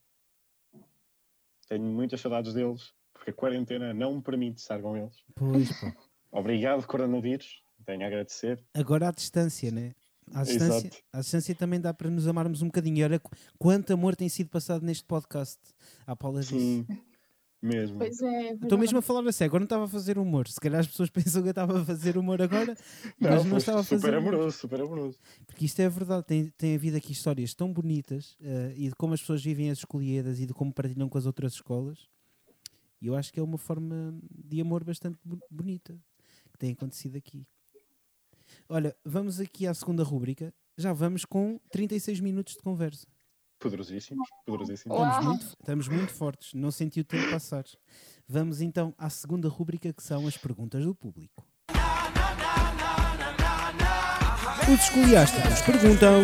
Tenho muitas saudades deles, porque a quarentena não me permite estar com eles. Pois, pá. Obrigado, coronavírus. Tenho a agradecer. Agora à distância, né? À distância, Exato. à distância também dá para nos amarmos um bocadinho. E olha qu- quanto amor tem sido passado neste podcast. À Paula disse. Sim, mesmo. Pois é, Estou mesmo a falar a sério, agora não estava a fazer humor. Se calhar as pessoas pensam que eu estava a fazer humor agora, mas não estava a fazer. super humor. amoroso, super amoroso. Porque isto é verdade, tem, tem havido aqui histórias tão bonitas eh, e de como as pessoas vivem as escolhidas e de como partilham com as outras escolas. E eu acho que é uma forma de amor bastante bo- bonita que tem acontecido aqui. Olha, vamos aqui à segunda rúbrica. Já vamos com 36 minutos de conversa. Poderosíssimos, poderosíssimos. Estamos muito, estamos muito fortes, não senti o tempo passar. Vamos então à segunda rúbrica que são as perguntas do público. Os escoliásticos perguntam.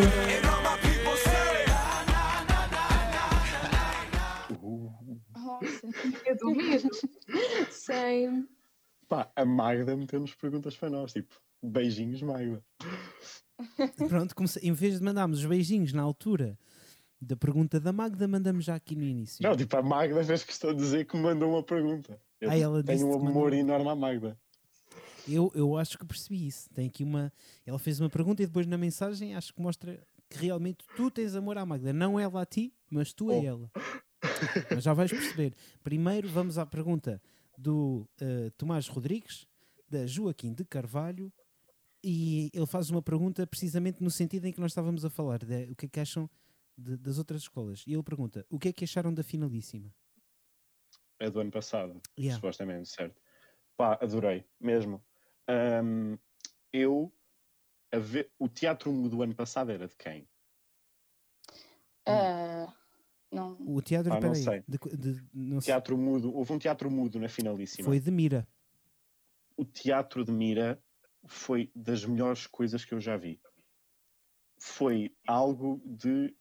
Nossa, medo mesmo. Sem. pá, a Magda meteu-nos perguntas para nós, tipo, beijinhos, Magda. Pronto, comece- em vez de mandarmos os beijinhos na altura da pergunta da Magda, mandamos já aqui no início. Não, tipo, a Magda fez questão de dizer que me mandou uma pergunta. Eu Ah, ela tenho um amor mandou. enorme à Magda. Eu, eu acho que percebi isso. Tem aqui uma. Ela fez uma pergunta e depois na mensagem acho que mostra que realmente tu tens amor à Magda. Não ela a ti, mas tu a Oh. ela. Mas já vais perceber. Primeiro vamos à pergunta do eh, Tomás Rodrigues, da Joaquim de Carvalho, e ele faz uma pergunta precisamente no sentido em que nós estávamos a falar, de, o que é que acham de- das outras escolas. E ele pergunta: o que é que acharam da finalíssima? É do ano passado, Yeah. supostamente, certo? Pá, adorei, mesmo. Ahm, eu, a ver, o teatro do ano passado era de quem? Ah, não, O teatro, Ah, não peraí, sei. de, de- não sei. Teatro mudo, houve um teatro mudo na finalíssima. foi de Mira. O teatro de Mira foi das melhores coisas que eu já vi. Foi algo de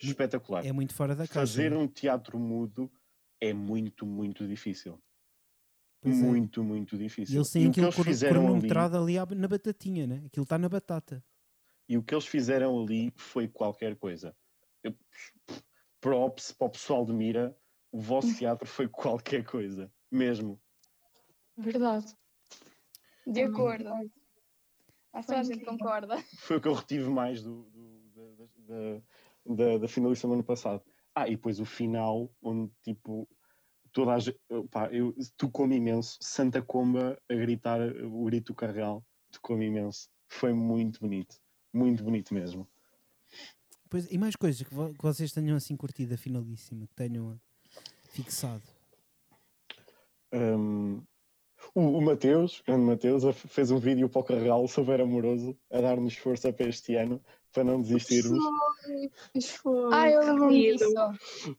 espetacular. É muito fora da caixa. Fazer né? um teatro mudo é muito, muito difícil. Pois é. muito, muito E difícil. eles têm e o que aquilo eles ali, cronometrado ali à- na batatinha, né? Aquilo está na batata. e o que eles fizeram ali foi qualquer coisa. Eu, props para o pessoal de Mira, o vosso teatro foi qualquer coisa, mesmo. verdade. De acordo. Acho que a gente incrível. concorda. Foi o que eu retive mais do, do- da, da, da, da finalista do ano passado. Ah, e depois o final, onde tipo, toda a gente, pá, eu tocou-me imenso. Santa Comba a gritar o grito carregal, tocou-me imenso. Foi muito bonito, muito bonito mesmo. Pois, e mais coisas que, vo- que vocês tenham assim curtido a finalíssima, que tenham fixado. Um, o, o Mateus, grande Mateus, fez um vídeo para o Carregal super amoroso, a dar-nos força para este ano, para não desistirmos. Ah, eu lembro-me disso.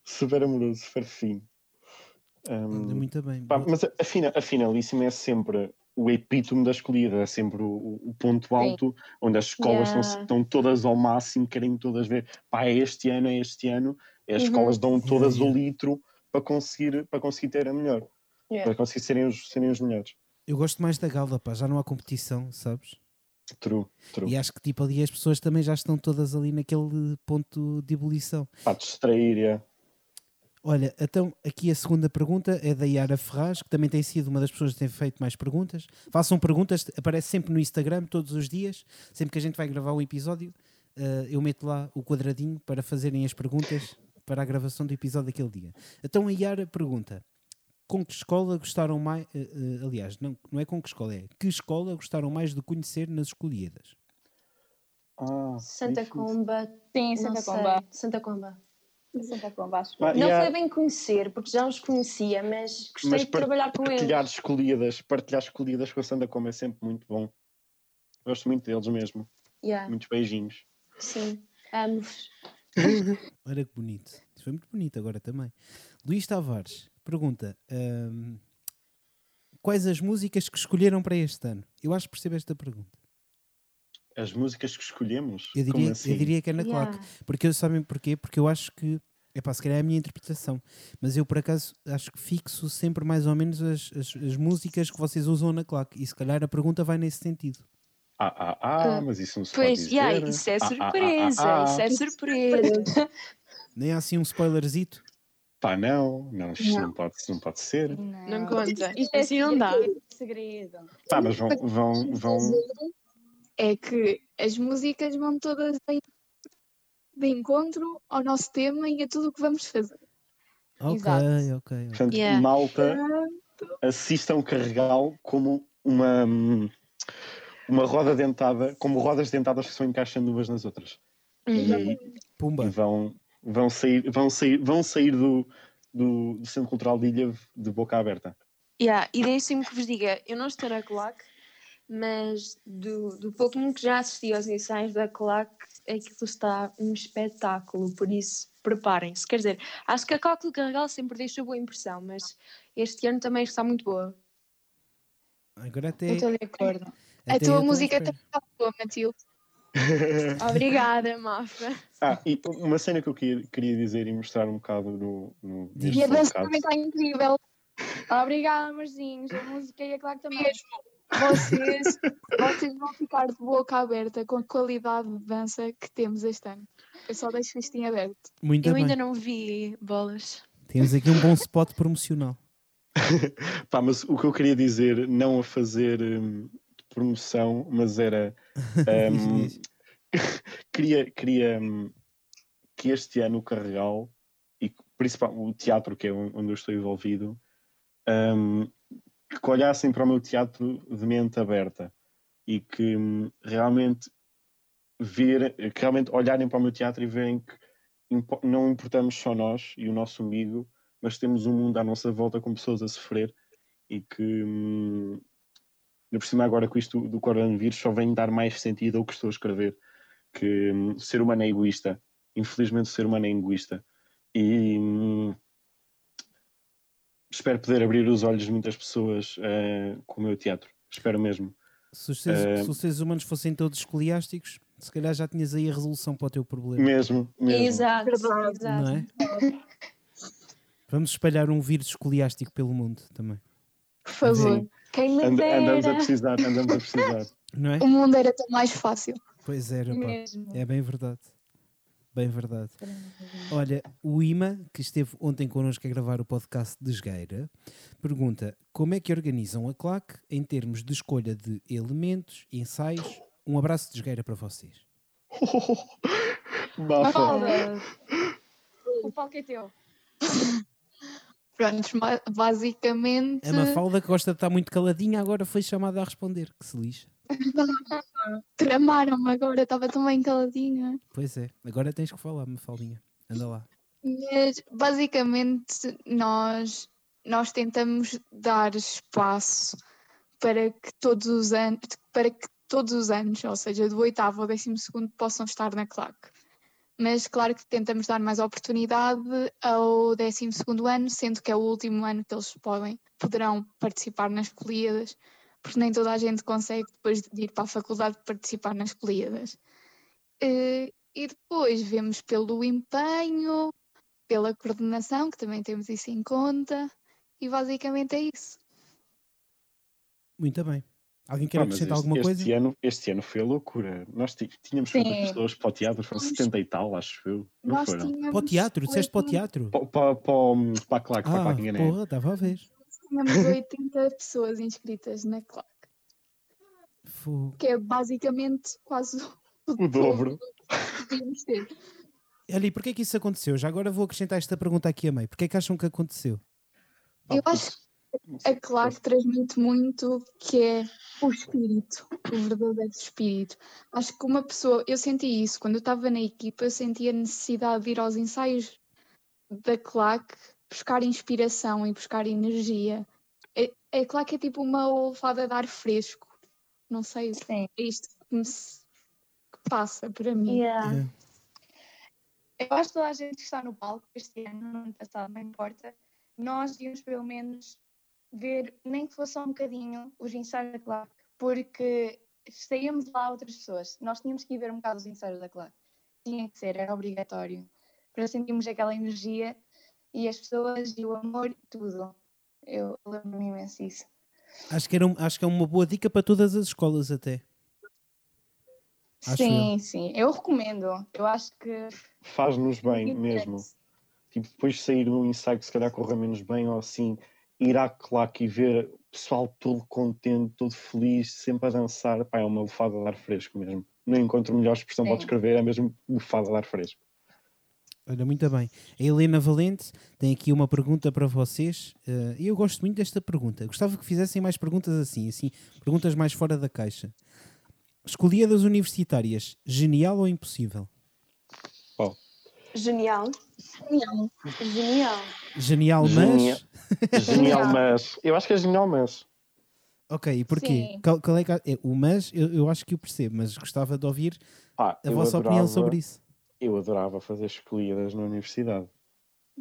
Super amoroso, super fino. Um, muito bem. pá, mas a, a, fina, a finalíssima é sempre o epítome da escolhida, é sempre o, o- ponto alto, onde as escolas Yeah. estão, estão todas ao máximo, querem todas ver, pá, é este ano, é este ano, e as Uhum. escolas dão todas Yeah, o litro para conseguir, para conseguir ter a melhor, Yeah. para conseguir serem os, serem os melhores. Eu gosto mais da gala, pá, já não há competição, sabes? True, true. E acho que tipo ali as pessoas também já estão todas ali naquele ponto de ebulição. Para distrair, é. Olha, então aqui a segunda pergunta é da Yara Ferraz, que também tem sido uma das pessoas que tem feito mais perguntas. Façam perguntas, aparece sempre no Instagram todos os dias, sempre que a gente vai gravar um episódio, eh, eu meto lá o quadradinho para fazerem as perguntas para a gravação do episódio daquele dia. Então a Yara pergunta: com que escola gostaram mais? eh, eh, aliás, não, não é com que escola, é que escola gostaram mais de conhecer nas escolhidas? Ah, Santa difícil. Comba. Sim, não Santa sei. Comba. Santa Comba. Santa Comba, acho. Ah, Não há- foi bem conhecer, porque já os conhecia, mas gostei Mas de trabalhar com eles. Partilhar escolhidas, partilhar escolhidas com a Santa Como é sempre muito bom. Gosto muito deles mesmo. Yeah, Muitos beijinhos. sim. Amo-vos. Olha que bonito. Isso foi muito bonito agora também. Luís Tavares pergunta: hum, quais as músicas que escolheram para este ano? Eu acho que percebo esta pergunta. As músicas que escolhemos. Eu como diria, assim? eu diria que é na Yeah. claque. Porque eu sabem porquê? Porque eu acho que. Epá, se calhar é a minha interpretação. Mas eu por acaso acho que fixo sempre mais ou menos as, as, as músicas que vocês usam na claque. E se calhar a pergunta vai nesse sentido. Ah, ah, ah, Ah, mas isso não se Pois, pode dizer. yeah, isso é Ah, ah, ah, surpresa, ah, ah. isso é surpresa. Nem há assim um spoilerzito. Pá, não, não, isto não, pode, não pode ser. Não conta. Isto é Assim não dá. segredo. Pá, mas vão, vão, vão, É que as músicas vão todas de, encontro ao nosso tema e a tudo o que vamos fazer. Ok, Exato. ok. ok. portanto, Yeah. malta, assistam Carregal como uma, uma roda dentada, como rodas dentadas que se vão encaixando umas nas outras. Uhum. E, Pumba. e vão, vão sair, vão sair, vão sair do, do, do Centro Cultural de Ilha de boca aberta. Yeah, e deixem-me que vos diga, eu não estou na claque, mas do, do pouquinho que já assisti aos ensaios da claque, aquilo está um espetáculo, por isso preparem-se. Quer dizer, acho que a claque do Carregal sempre deixou boa impressão, mas este ano também está muito boa. Agora até. Estou de acordo. A até eu tua música está boa, Matilde. Obrigada, Mafa. Ah, e uma cena que eu queria, queria dizer e mostrar um bocado no, no E a dança também está incrível. Obrigada, amorzinhos. A música e a claque também. Vocês, vocês vão ficar de boca aberta com a qualidade de dança que temos este ano. Eu só deixo isto em aberto. Muito Eu bem. ainda não vi bolas. Temos aqui um bom spot promocional. Pá, mas o que eu queria dizer, não a fazer hum, promoção, mas era. Hum, diz. queria queria hum, que este ano o Carregal, e principalmente o teatro, que é on- onde eu estou envolvido, hum, que olhassem para o meu teatro de mente aberta e que hum, realmente ver, que realmente olharem para o meu teatro e verem que não importamos só nós e o nosso amigo, mas temos um mundo à nossa volta com pessoas a sofrer e que ainda por cima agora com isto do coronavírus só vem dar mais sentido ao que estou a escrever que hum, o ser humano é egoísta infelizmente o ser humano é egoísta e hum, espero poder abrir os olhos de muitas pessoas eh, com o meu teatro espero mesmo Se os, seres, Eh, se os seres humanos fossem todos escoliásticos, se calhar já tinhas aí a resolução para o teu problema. mesmo, mesmo. Exato, exato. Não é? Vamos espalhar um vírus escoliástico pelo mundo também. Por favor. Sim. Quem me And- andamos a precisar andamos a precisar Não é? O mundo era tão mais fácil. Pois era, pá. É bem verdade. Bem verdade. Olha, o Ima, que esteve ontem connosco a gravar o podcast de Esgueira, pergunta como é que organizam a claque em termos de escolha de elementos, ensaios. Um abraço de Esgueira para vocês. Bafa. O palco é teu. Pronto, basicamente. A Mafalda, que gosta de estar muito caladinha, agora foi chamada a responder. Que se lixa. Tramaram-me agora, estava tão bem caladinha. Pois é, agora tens que falar, Mafaldinha. Anda lá. Mas basicamente nós, nós tentamos dar espaço para que todos os anos, para que todos os anos, ou seja, do oitavo ao décimo segundo, possam estar na claque. Mas claro que tentamos dar mais oportunidade ao décimo segundo ano, sendo que é o último ano que eles podem, poderão participar nas colhidas, porque nem toda a gente consegue depois de ir para a faculdade participar nas colhidas. Eh, E depois vemos pelo empenho, pela coordenação, que também temos isso em conta, e basicamente é isso. Muito bem. Alguém quer mas acrescentar este, alguma este coisa? Ano, este ano foi a loucura. Nós tínhamos Sim. quantas pessoas para o teatro? Foram 70 e tal, acho eu. Não Nós foram? tínhamos Para o teatro, disseste para o 80 teatro. Para, para, para, para a claque, para a Ah, claque, enganei. porra, estava a ver. Tínhamos 80 pessoas inscritas na claque, Fogo. que é basicamente quase O dobro. que podíamos ter. Olha, e porquê é que isso aconteceu? Já agora vou acrescentar esta pergunta aqui a meio. Porquê é que acham que aconteceu? Eu acho que a claque transmite muito que é o espírito, o verdadeiro espírito. Acho que uma pessoa, eu senti isso, quando eu estava na equipa, eu senti a necessidade de ir aos ensaios da claque, buscar inspiração e buscar energia. A, a claque é tipo uma olfada de ar fresco. Não sei, Sim. é isto que, me se- que passa para mim. É. Eu acho que toda a gente que está no palco este ano, no ano passado, não importa, nós devíamos pelo menos ver, nem que fosse só um bocadinho, os ensaios da claque, porque saíamos lá outras pessoas. Nós tínhamos que ir ver um bocado os ensaios da claque. Tinha que ser, era obrigatório. Para sentirmos aquela energia e as pessoas e o amor e tudo. Eu lembro-me imenso disso. Acho que, era um- acho que é uma boa dica para todas as escolas até. Acho sim, sim. Eu recomendo. Eu acho que. Faz-nos bem mesmo. Tipo, depois de sair um ensaio que se calhar corra menos bem ou assim, ir à claque e ver o pessoal todo contente, todo feliz, sempre a dançar, pá, é uma bufada de ar fresco mesmo. Não encontro melhor expressão para descrever, é mesmo bufada de ar fresco. Olha, muito bem. A Helena Valente tem aqui uma pergunta para vocês. E eu gosto muito desta pergunta. Gostava que fizessem mais perguntas assim, assim, perguntas mais fora da caixa. Escolhidas universitárias, genial ou impossível? Genial. Genial. Genial. Genial, Genial. mas. Genial, mas. Eu acho que é genial, mas. Ok, e porquê? Qual, qual é que- é, o mas eu, eu acho que o percebo, mas gostava de ouvir Pá, a eu vossa adorava, opinião sobre isso. Eu adorava fazer escolhidas na universidade.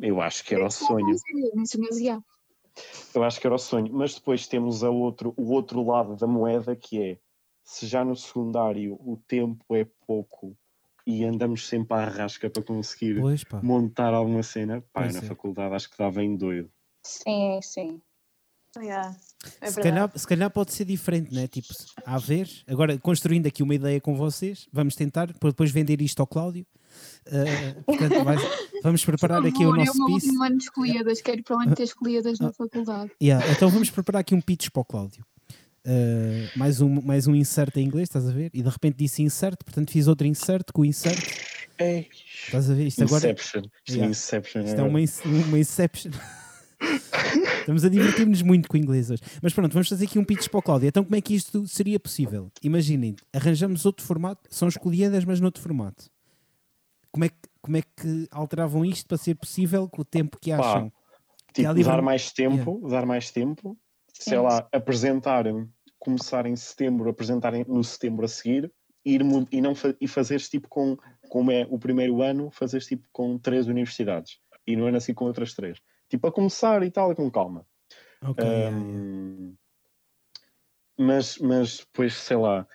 Eu acho que era o sonho. Mas, mas, yeah. Eu acho que era o sonho. Mas depois temos a outro, o outro lado da moeda que é se já no secundário o tempo é pouco e andamos sempre à rasca para conseguir Pois montar alguma cena, pá, na é. faculdade acho que estava em doido. Sim, sim. Yeah. É se, calhar, se calhar pode ser diferente, né? Tipo, a ver, agora construindo aqui uma ideia com vocês, vamos tentar para depois vender isto ao Cláudio. Uh, portanto, vai- vamos preparar aqui o é nosso o meu piece. último ano de escolhidas, quero para onde ter escolhidas na faculdade. Yeah, então vamos preparar aqui um pitch para o Cláudio. Uh, mais, um, mais um insert em inglês, estás a ver? E de repente disse insert, portanto fiz outro insert com o insert. Ei, Estás a ver? Isto agora Inception. Isto Yeah. é Inception. isto é uma, uma inception. Estamos a divertir-nos muito com o inglês hoje. Mas pronto, vamos fazer aqui um pitch para o Cláudio. Então, como é que isto seria possível? Imaginem, arranjamos outro formato, são escolhidas, mas noutro formato. Como é, que, como é que alteravam isto para ser possível com o tempo que Pá, acham? Tipo, há livre- dar mais tempo, dar mais tempo, sei Sim. lá, apresentarem, começar em setembro, apresentarem no setembro a seguir, ir, e, não e fazeres tipo com, como é o primeiro ano, fazeres tipo com três universidades, e no ano assim com outras três. Tipo, a começar e tal, com calma. Ok, yeah, yeah. Hum, mas, mas depois, sei lá,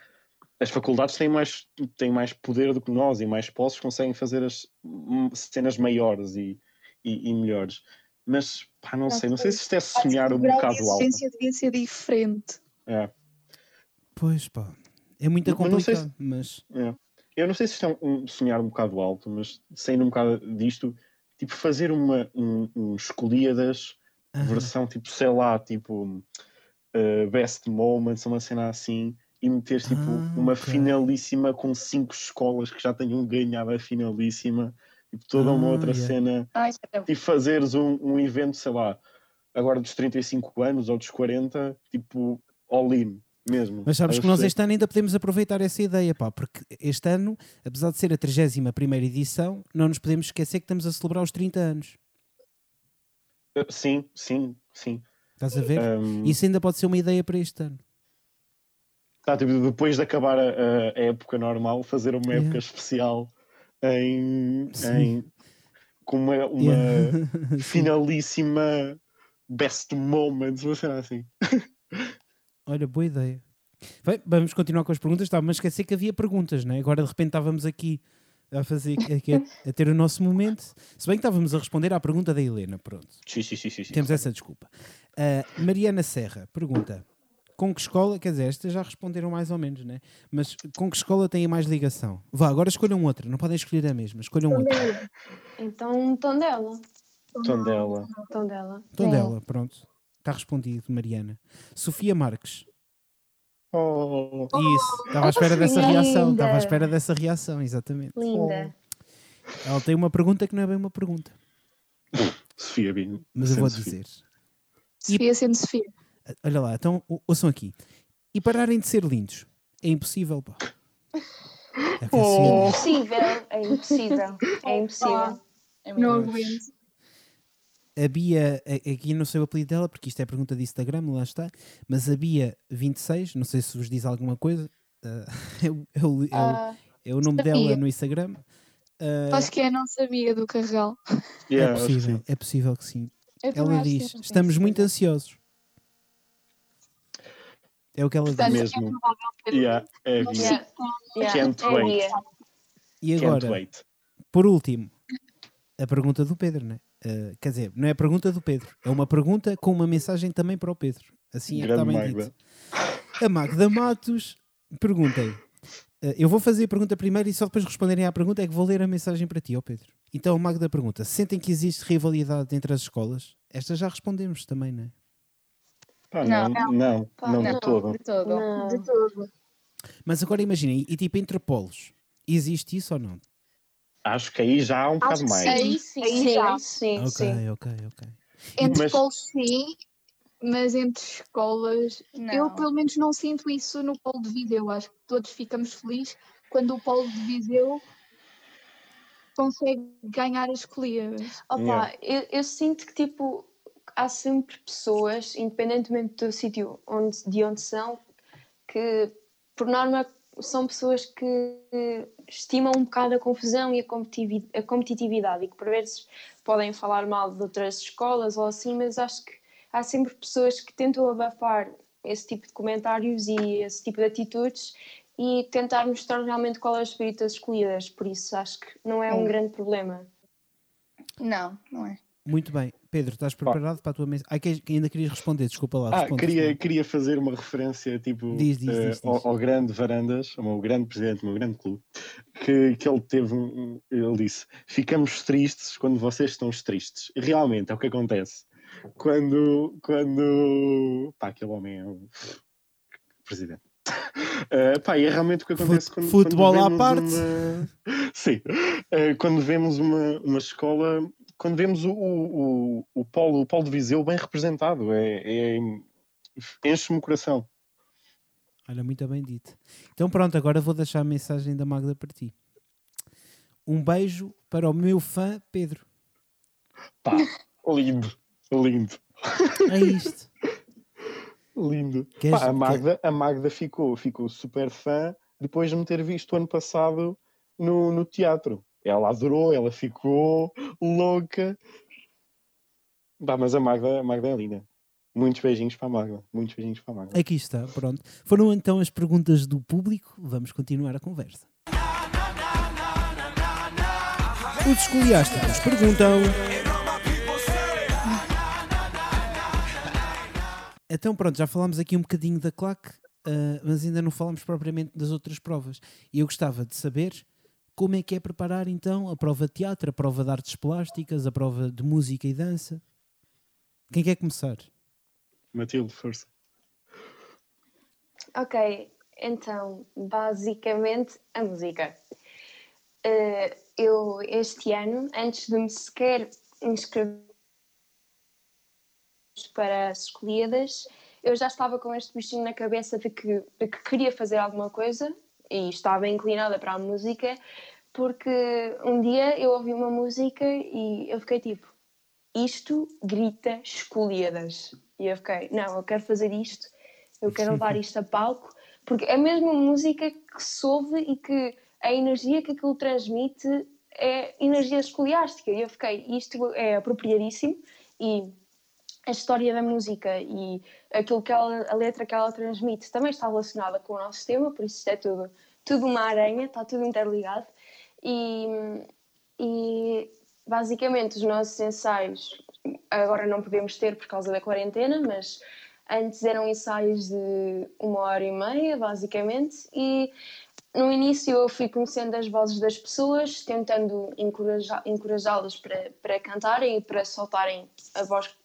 as faculdades têm mais, têm mais poder do que nós e mais posses, conseguem fazer as hum, cenas maiores e, e, e melhores. Mas, pá, não sei, não sei se isto é sonhar um bocado alto. exigência devia ser diferente. É, Pois pá, é muito Não- mas não complicado, mas é. Eu não sei se isto é um, sonhar um bocado alto, mas saindo um bocado disto, tipo, fazer uma, um, um escolhidas Aham. versão tipo, sei lá, tipo uh, Best Moments, uma cena assim, e meter tipo Ah, uma ok. finalíssima com cinco escolas que já tenham ganhado a finalíssima, tipo, toda uma Ah, outra yeah. cena, Ah, era e fazeres um, um evento, sei lá, agora dos 35 anos ou dos 40, tipo, all in mesmo. Mas sabes que nós este ano ainda podemos aproveitar essa ideia, pá, porque este ano, apesar de ser a 31 edição, não nos podemos esquecer que estamos a celebrar os 30 anos. Uh, Sim, sim, sim. Estás a ver? Um, Isso ainda pode ser uma ideia para este ano. tá, tipo, depois de acabar a, a- a época normal, fazer uma Yeah. época especial em, em- com uma, uma Yeah. Sim. finalíssima best moments, uma cena assim. Olha, boa ideia. Bem, vamos continuar com as perguntas. Estava-me a esquecer que havia perguntas, né? agora de repente estávamos aqui a fazer a, a ter o nosso momento. Se bem que estávamos a responder à pergunta da Helena, pronto. Sim, sim, sim, sim, sim. Temos essa desculpa. Ah, Mariana Serra pergunta: com que escola, quer dizer, estas já responderam mais ou menos, né? Mas com que escola têm mais ligação? Vá, agora escolham outra, não podem escolher a mesma, escolham outra. Então, tom dela. Tom dela. Tom dela. Tom É. pronto. Está respondido, Mariana. Sofia Marques. Oh, Isso, estava à espera dessa Linda. reação, estava à espera dessa reação, exatamente. Linda. Ela tem uma pergunta que não é bem uma pergunta, Sofia Bin. mas eu vou dizer. Sofia sendo Sofia. Olha lá, então ou- ouçam aqui. E pararem de ser lindos? É impossível, pá. É Oh. assim, Impossível. É impossível. É impossível. É Não aguento. a Bia, aqui não sei o apelido dela, porque isto é pergunta de Instagram, lá está, mas a Bia 26, não sei se vos diz alguma coisa, é, o, é o- é o- é o nome sabia. dela no Instagram. Ah, Acho que é não sabia do Carregal. Yeah, é acho que possível, é possível que sim. eu Ela diz: é estamos muito ansiosos. É o que ela Portanto, diz. Mesmo. é ter Yeah, é. Yeah. Yeah. Can't É a wait. Bia. E Can't agora, wait. por último, a pergunta do Pedro, né? Ah, quer dizer, não é a pergunta do Pedro, é uma pergunta com uma mensagem também para o Pedro. Assim é que está Grande bem Magda. dito. A Magda Matos, perguntem. Ah, eu vou fazer a pergunta primeiro e só depois responderem à pergunta é que vou ler a mensagem para ti, ó Pedro. Então a Magda pergunta: sentem que existe rivalidade entre as escolas? Esta já respondemos também, não é? Pá, Não. não, não, Pá, não, não. de todo. De todo. Não. de tudo. Mas agora imaginem, e tipo entre polos, existe isso ou não? Acho que aí já há um bocado mais. Aí sim. Aí Sim, já. sim, Ok, sim. ok, ok. Entre Mas- polos sim, mas entre escolas Não. eu pelo menos não sinto isso no polo de Viseu. Acho que todos ficamos felizes quando o polo de Viseu consegue ganhar as escolhidas. Opa, Yeah. eu, eu sinto que tipo há sempre pessoas, independentemente do sítio onde, de onde são, que por norma são pessoas que estimam um bocado a confusão e a competitivi- a competitividade e que por vezes podem falar mal de outras escolas ou assim, mas acho que há sempre pessoas que tentam abafar esse tipo de comentários e esse tipo de atitudes e tentar mostrar realmente qual é o espírito das escolhidas, por isso acho que não é um É. grande problema. Não, não é. Muito bem. Pedro, estás preparado para a tua mensagem? Ah, que ainda querias responder, desculpa lá. Ah, queria, queria fazer uma referência tipo, Diz, diz, eh, diz, diz. Ao, ao grande Varandas, ao meu grande presidente do meu grande clube, que, que ele teve um, um- ele disse: ficamos tristes quando vocês estão tristes. Realmente é o que acontece. Quando, quando pá, aquele homem é o presidente. Eh, pá, e é realmente o que acontece quando, futebol quando à parte. uma- Sim, Eh, quando vemos uma, uma escola, quando vemos o, o, o, polo, o polo de Viseu bem representado, é, é- enche-me o coração. Olha, muito bem dito. Então pronto, agora vou deixar a mensagem da Magda para ti. Um beijo para o meu fã Pedro. Pá, lindo, lindo, É isto. lindo. Queres- Pá, a, Magda, a Magda ficou, ficou super fã depois de me ter visto ano passado no, no teatro. Ela adorou, ela ficou louca. Pá, mas a Magda, a Magda é linda. Muitos beijinhos para a Magda. Muitos beijinhos para a Magda. Aqui está, pronto. Foram então as perguntas do público. Vamos continuar a conversa. Os escoliásticos perguntam. Então pronto, já falámos aqui um bocadinho da claque, ah, mas ainda não falámos propriamente das outras provas. E eu gostava de saber como é que é preparar então a prova de teatro, a prova de artes plásticas, a prova de música e dança. Quem quer começar? Matilde, força. Ok, então, basicamente, a música. Eh, eu, este ano, antes de me sequer inscrever para as escolhidas, eu já estava com este bichinho na cabeça de que, de que queria fazer alguma coisa e estava inclinada para a música, porque um dia eu ouvi uma música e eu fiquei tipo, isto grita escolhidas. E eu fiquei, não, eu quero fazer isto, eu quero levar isto a palco, porque é mesmo música que se ouve e que a energia que aquilo transmite é energia escoliástica. E eu fiquei, isto é apropriadíssimo e a história da música e aquilo que ela, a letra que ela transmite também está relacionada com o nosso tema, por isso é tudo, tudo uma aranha, está tudo interligado. E, e basicamente os nossos ensaios agora não podemos ter por causa da quarentena, mas Antes eram ensaios de uma hora e meia, basicamente, e no início eu fui conhecendo as vozes das pessoas, tentando encorajá-las para, para cantarem e para soltarem a voz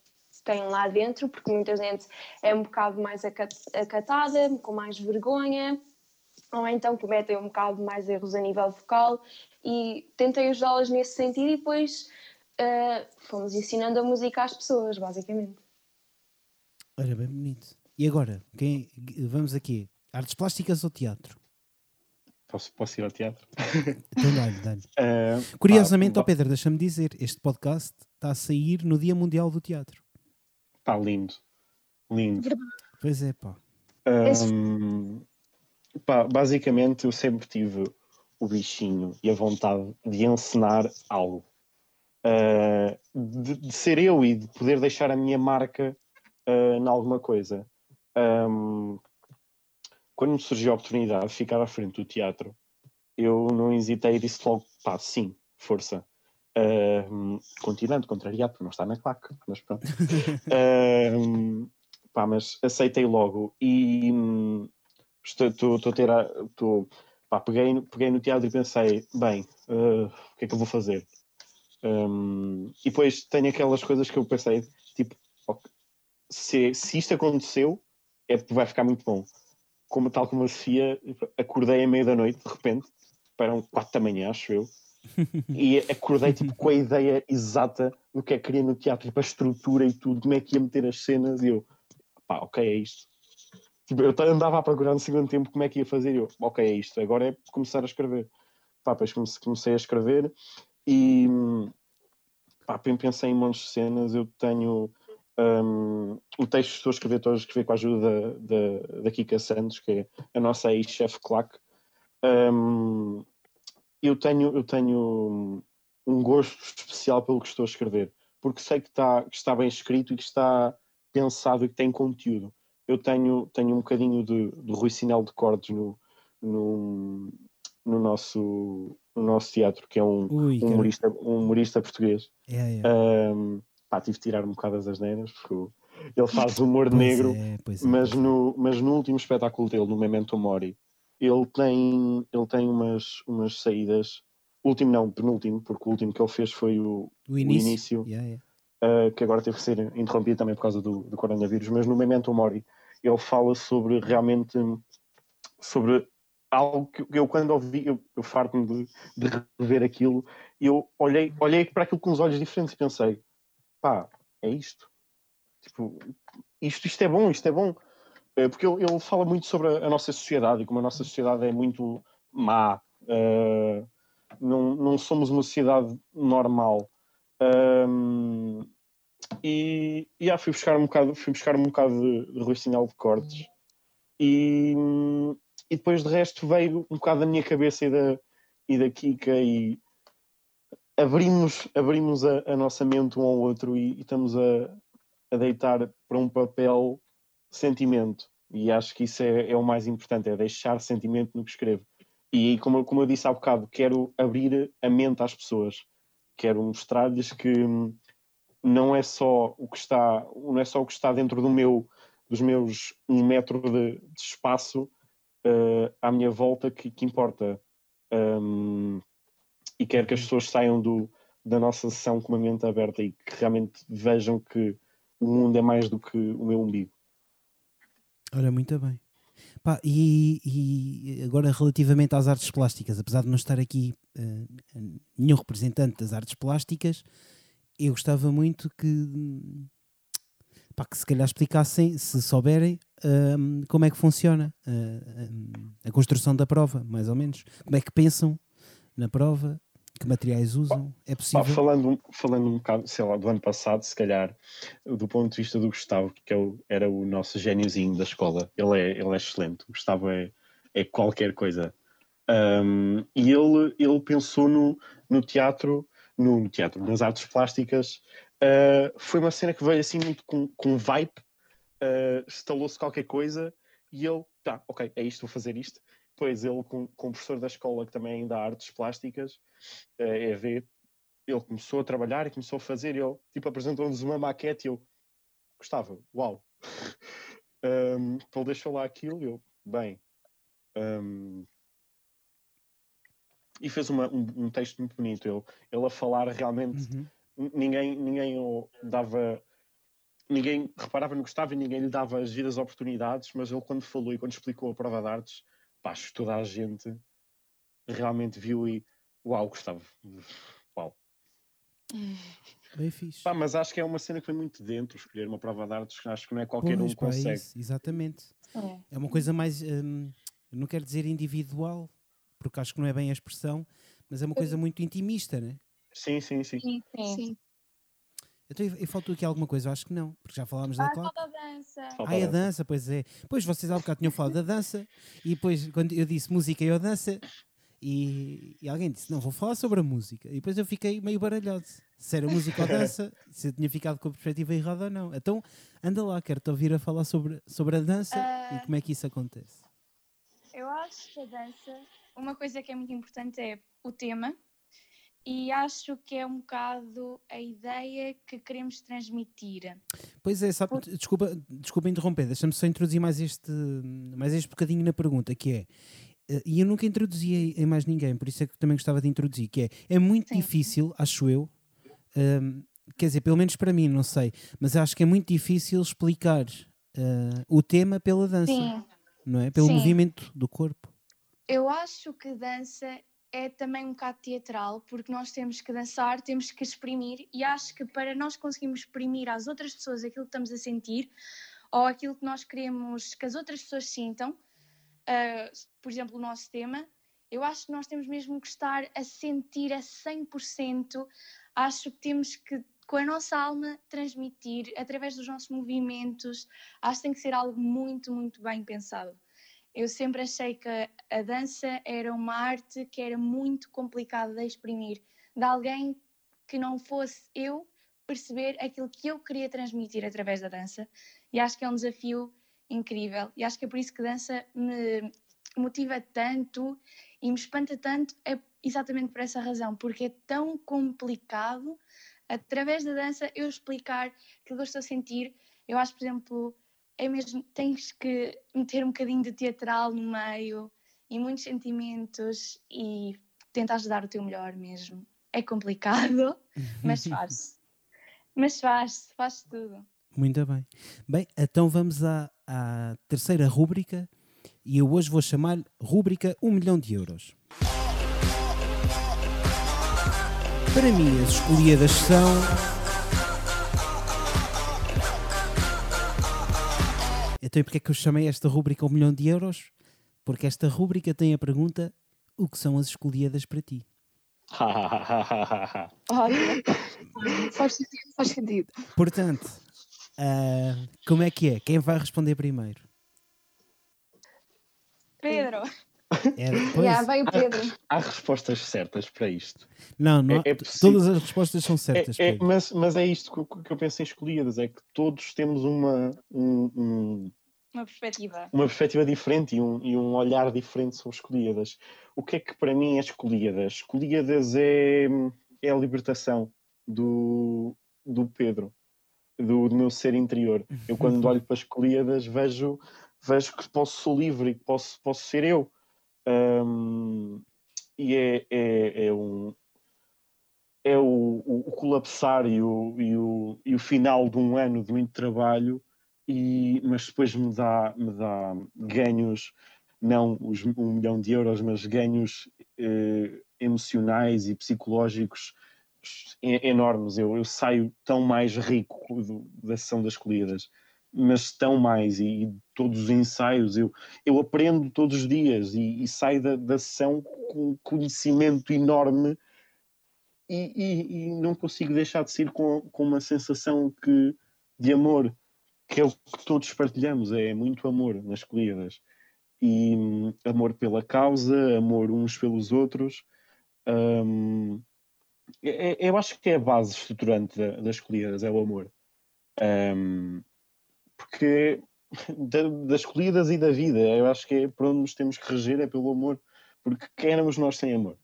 que têm lá dentro, porque muita gente é um bocado mais acatada, com mais vergonha, ou então cometem um bocado mais erros a nível vocal, e tentei ajudá-las nesse sentido e depois uh, fomos ensinando a música às pessoas, basicamente. Olha, bem bonito. E agora, quem, vamos aqui, artes plásticas ou teatro? Posso, posso ir ao teatro? Então dá-lhe, dá-lhe. Uh, Curiosamente, pá, oh Pedro, deixa-me dizer, este podcast está a sair no Dia Mundial do Teatro. Está lindo. Lindo. Pois é, pá. Um, pá. Basicamente, eu sempre tive o bichinho e a vontade de encenar algo. Uh, de, de, ser eu e de poder deixar a minha marca uh, em alguma coisa. Um, quando me surgiu a oportunidade de ficar à frente do teatro, eu não hesitei e disse logo, pá, sim, força. Uh, continuando, contrariado, porque não está na claque, mas pronto. uh, pá, mas aceitei logo e um, estou, a ter. Estou, pá, peguei, peguei no teatro e pensei, bem, uh, o que é que eu vou fazer? Um, e depois tenho aquelas coisas que eu pensei, tipo, okay, se, se isto aconteceu, é porque vai ficar muito bom como tal como a Sofia, acordei à meia da noite, de repente, eram quatro da manhã, acho eu, e acordei tipo, com a ideia exata do que é que queria no teatro, tipo, a estrutura e tudo, como é que ia meter as cenas, e eu, pá, ok, é isto. Tipo, eu andava a procurar no segundo tempo como é que ia fazer, e eu, ok, é isto, agora é começar a escrever. Pá, depois comecei a escrever e pá, pensei em montes de cenas, eu tenho um, o texto que estou a escrever, estou a escrever com a ajuda da, da, da Kika Santos, que é a nossa ex-chefe claque. Um, eu tenho, eu tenho um gosto especial pelo que estou a escrever, porque sei que está, que está bem escrito e que está pensado e que tem conteúdo. Eu tenho, tenho um bocadinho de, de Rui Sinal de Cordes no, no, no, nosso, no nosso teatro, que é um, Ui, um humorista, um humorista português. É, é. Um, pá, tive de tirar um bocado as asneiras, porque ele faz humor negro, é, é, mas, no, mas no último espetáculo dele, no Memento Mori, ele tem, ele tem umas, umas saídas, último não, penúltimo, porque o último que ele fez foi o, o início, o início yeah, yeah. Uh, que agora teve que ser interrompido também por causa do, do coronavírus, mas no Memento Mori ele fala sobre realmente sobre algo que eu quando ouvi, eu, eu farto-me de, de rever aquilo, eu olhei, olhei para aquilo com os olhos diferentes e pensei, pá, é isto. Tipo, isto, isto é bom, isto é bom. É, porque ele, fala muito sobre a, nossa sociedade e como a nossa sociedade é muito má. Uh, não, não somos uma sociedade normal. Um, e, e ah, fui buscar um bocado, fui buscar um bocado de, de Rui Sinal de Cortes. E, e depois de resto veio um bocado da minha cabeça e da, e da Kika e, abrimos, abrimos a, a, nossa mente um ao outro e, e estamos a, a, deitar para um papel sentimento. E acho que isso é, é, o mais importante, é deixar sentimento no que escrevo. E como, como eu disse há bocado, quero abrir a mente às pessoas. Quero mostrar-lhes que não é só o que está, não é só o que está dentro do meu, dos meus um metro de, de espaço uh, à minha volta que, que importa. Um, e quero que as pessoas saiam do, da nossa sessão com uma mente aberta e que realmente vejam que o mundo é mais do que o meu umbigo. Olha, muito bem. Pá, e, e, agora relativamente às artes plásticas, apesar de não estar aqui uh, nenhum representante das artes plásticas, eu gostava muito que, pá, que se calhar explicassem, se souberem, uh, como é que funciona uh, a construção da prova, mais ou menos. Como é que pensam na prova que materiais usam? É possível? Pá, falando, falando um bocado, sei lá, do ano passado, se calhar, do ponto de vista do Gustavo, que é era o nosso gêniozinho da escola, ele é, ele é excelente. O Gustavo é, é qualquer coisa. Um, e ele, ele pensou no, no teatro, no, teatro, nas artes plásticas. Uh, foi uma cena que veio assim muito com, com vibe, uh, estalou-se qualquer coisa e ele, tá, ok, é isto, vou fazer isto. Depois ele, com, com o professor da escola que também dá artes plásticas, é ver, ele começou a trabalhar e começou a fazer, ele tipo apresentou-nos uma maquete e eu gostava, uau. Um, ele deixou lá aquilo, eu, bem. Um, e fez uma, um, um, texto muito bonito, ele, ele a falar realmente. Uhum. Ninguém, ninguém dava. Ninguém reparava no que estava e ninguém lhe dava as vidas oportunidades, mas ele, quando falou e quando explicou a prova de artes, pá, toda a gente realmente viu e. Uau, Gustavo. Uau. Bem fixe. Pá, mas acho que é uma cena que foi muito dentro escolher uma prova de artes, acho que não é qualquer pois, um que pá, consegue. Isso, exatamente. É. é. uma coisa mais, hum, não quero dizer individual, porque acho que não é bem a expressão, mas é uma coisa muito intimista, né? Sim, sim, sim. sim, sim. Então, e faltou aqui alguma coisa? Acho que não, porque já falámos da ah, claque. Falta a dança. Ah, a dança, pois é. Pois vocês há bocado tinham falado da dança, e depois, quando eu disse música e a dança, e, e, alguém disse: Não, vou falar sobre a música. E depois eu fiquei meio baralhado. Se era música ou dança, se eu tinha ficado com a perspectiva errada ou não. Então, anda lá, quero-te ouvir a falar sobre, sobre a dança uh, e como é que isso acontece. Eu acho que a dança, uma coisa que é muito importante é o tema. E acho que é um bocado a ideia que queremos transmitir. Pois é, sabe, Por... desculpa, desculpa interromper, deixa-me só introduzir mais este, mais este bocadinho na pergunta, que é eh, e eu nunca introduzi em mais ninguém, por isso é que também gostava de introduzir, que é, é muito Sim. difícil, acho eu, um, ehm, quer dizer, pelo menos para mim, não sei, mas acho que é muito difícil explicar uh, o tema pela dança, Sim. não é? Pelo Sim. movimento do corpo. Eu acho que dança é também um bocado teatral, porque nós temos que dançar, temos que exprimir, e acho que para nós conseguirmos exprimir às outras pessoas aquilo que estamos a sentir, ou aquilo que nós queremos que as outras pessoas sintam, uh, por exemplo, o nosso tema, eu acho que nós temos mesmo que estar a sentir a 100%. Acho que temos que, com a nossa alma, transmitir através dos nossos movimentos. Acho que tem que ser algo muito, muito bem pensado. Eu sempre achei que a dança era uma arte que era muito complicada de exprimir, de alguém que não fosse eu perceber aquilo que eu queria transmitir através da dança. E acho que é um desafio incrível. E acho que é por isso que dança me motiva tanto e me espanta tanto, é exatamente por essa razão, porque é tão complicado, através da dança, eu explicar aquilo que eu estou a sentir. Eu acho, por exemplo, é mesmo, tens que meter um bocadinho de teatral no meio e muitos sentimentos e tentar dar o teu melhor mesmo. É complicado, mas faz-se. Mas faz-se, faz tudo. Muito bem. Bem, então vamos à, à terceira rúbrica e eu hoje vou chamar rúbrica 1 milhão de euros. Para mim, as escolhidas são. Então, porque é que eu chamei esta rúbrica 1 milhão de euros? Porque esta rúbrica tem a pergunta: o que são as escolhidas para ti? Olha, faz sentido, faz sentido. Portanto, uh, como é que é? Quem vai responder primeiro? Pedro. É, depois... yeah, veio Pedro. Há, há, respostas certas para isto. Não, não é, é todas as respostas são certas. É, é mas, mas é isto que, que, eu penso em escolhidas: é que todos temos uma, um, um, uma perspectiva. Uma perspectiva diferente e um, e um olhar diferente sobre escolhidas. O que é que para mim é escolhidas? Escolhidas é, é a libertação do, do Pedro, do, do meu ser interior. Eu, quando olho para escolhidas, vejo vejo que posso ser livre e que posso, posso ser eu. Um, e é, é, é, um é o, o, o colapsar e o, e, o, e o final de um ano de muito trabalho e, mas depois me dá, me dá ganhos, não os um milhão de euros, mas ganhos eh, emocionais e psicológicos enormes. Eu, eu saio tão mais rico do, da sessão das colhidas mas estão mais e, e, todos os ensaios eu, eu aprendo todos os dias e, e saio da, da sessão com conhecimento enorme e, e, e, não consigo deixar de sair com, com uma sensação que, de amor que é o que todos partilhamos, é muito amor nas colhidas. E amor pela causa, amor uns pelos outros hum, é, é, eu acho que é a base estruturante da, das colhidas, é o amor. Hum, porque das colhidas e da vida, eu acho que é por onde nos temos que reger, é pelo amor, porque quem éramos nós sem amor?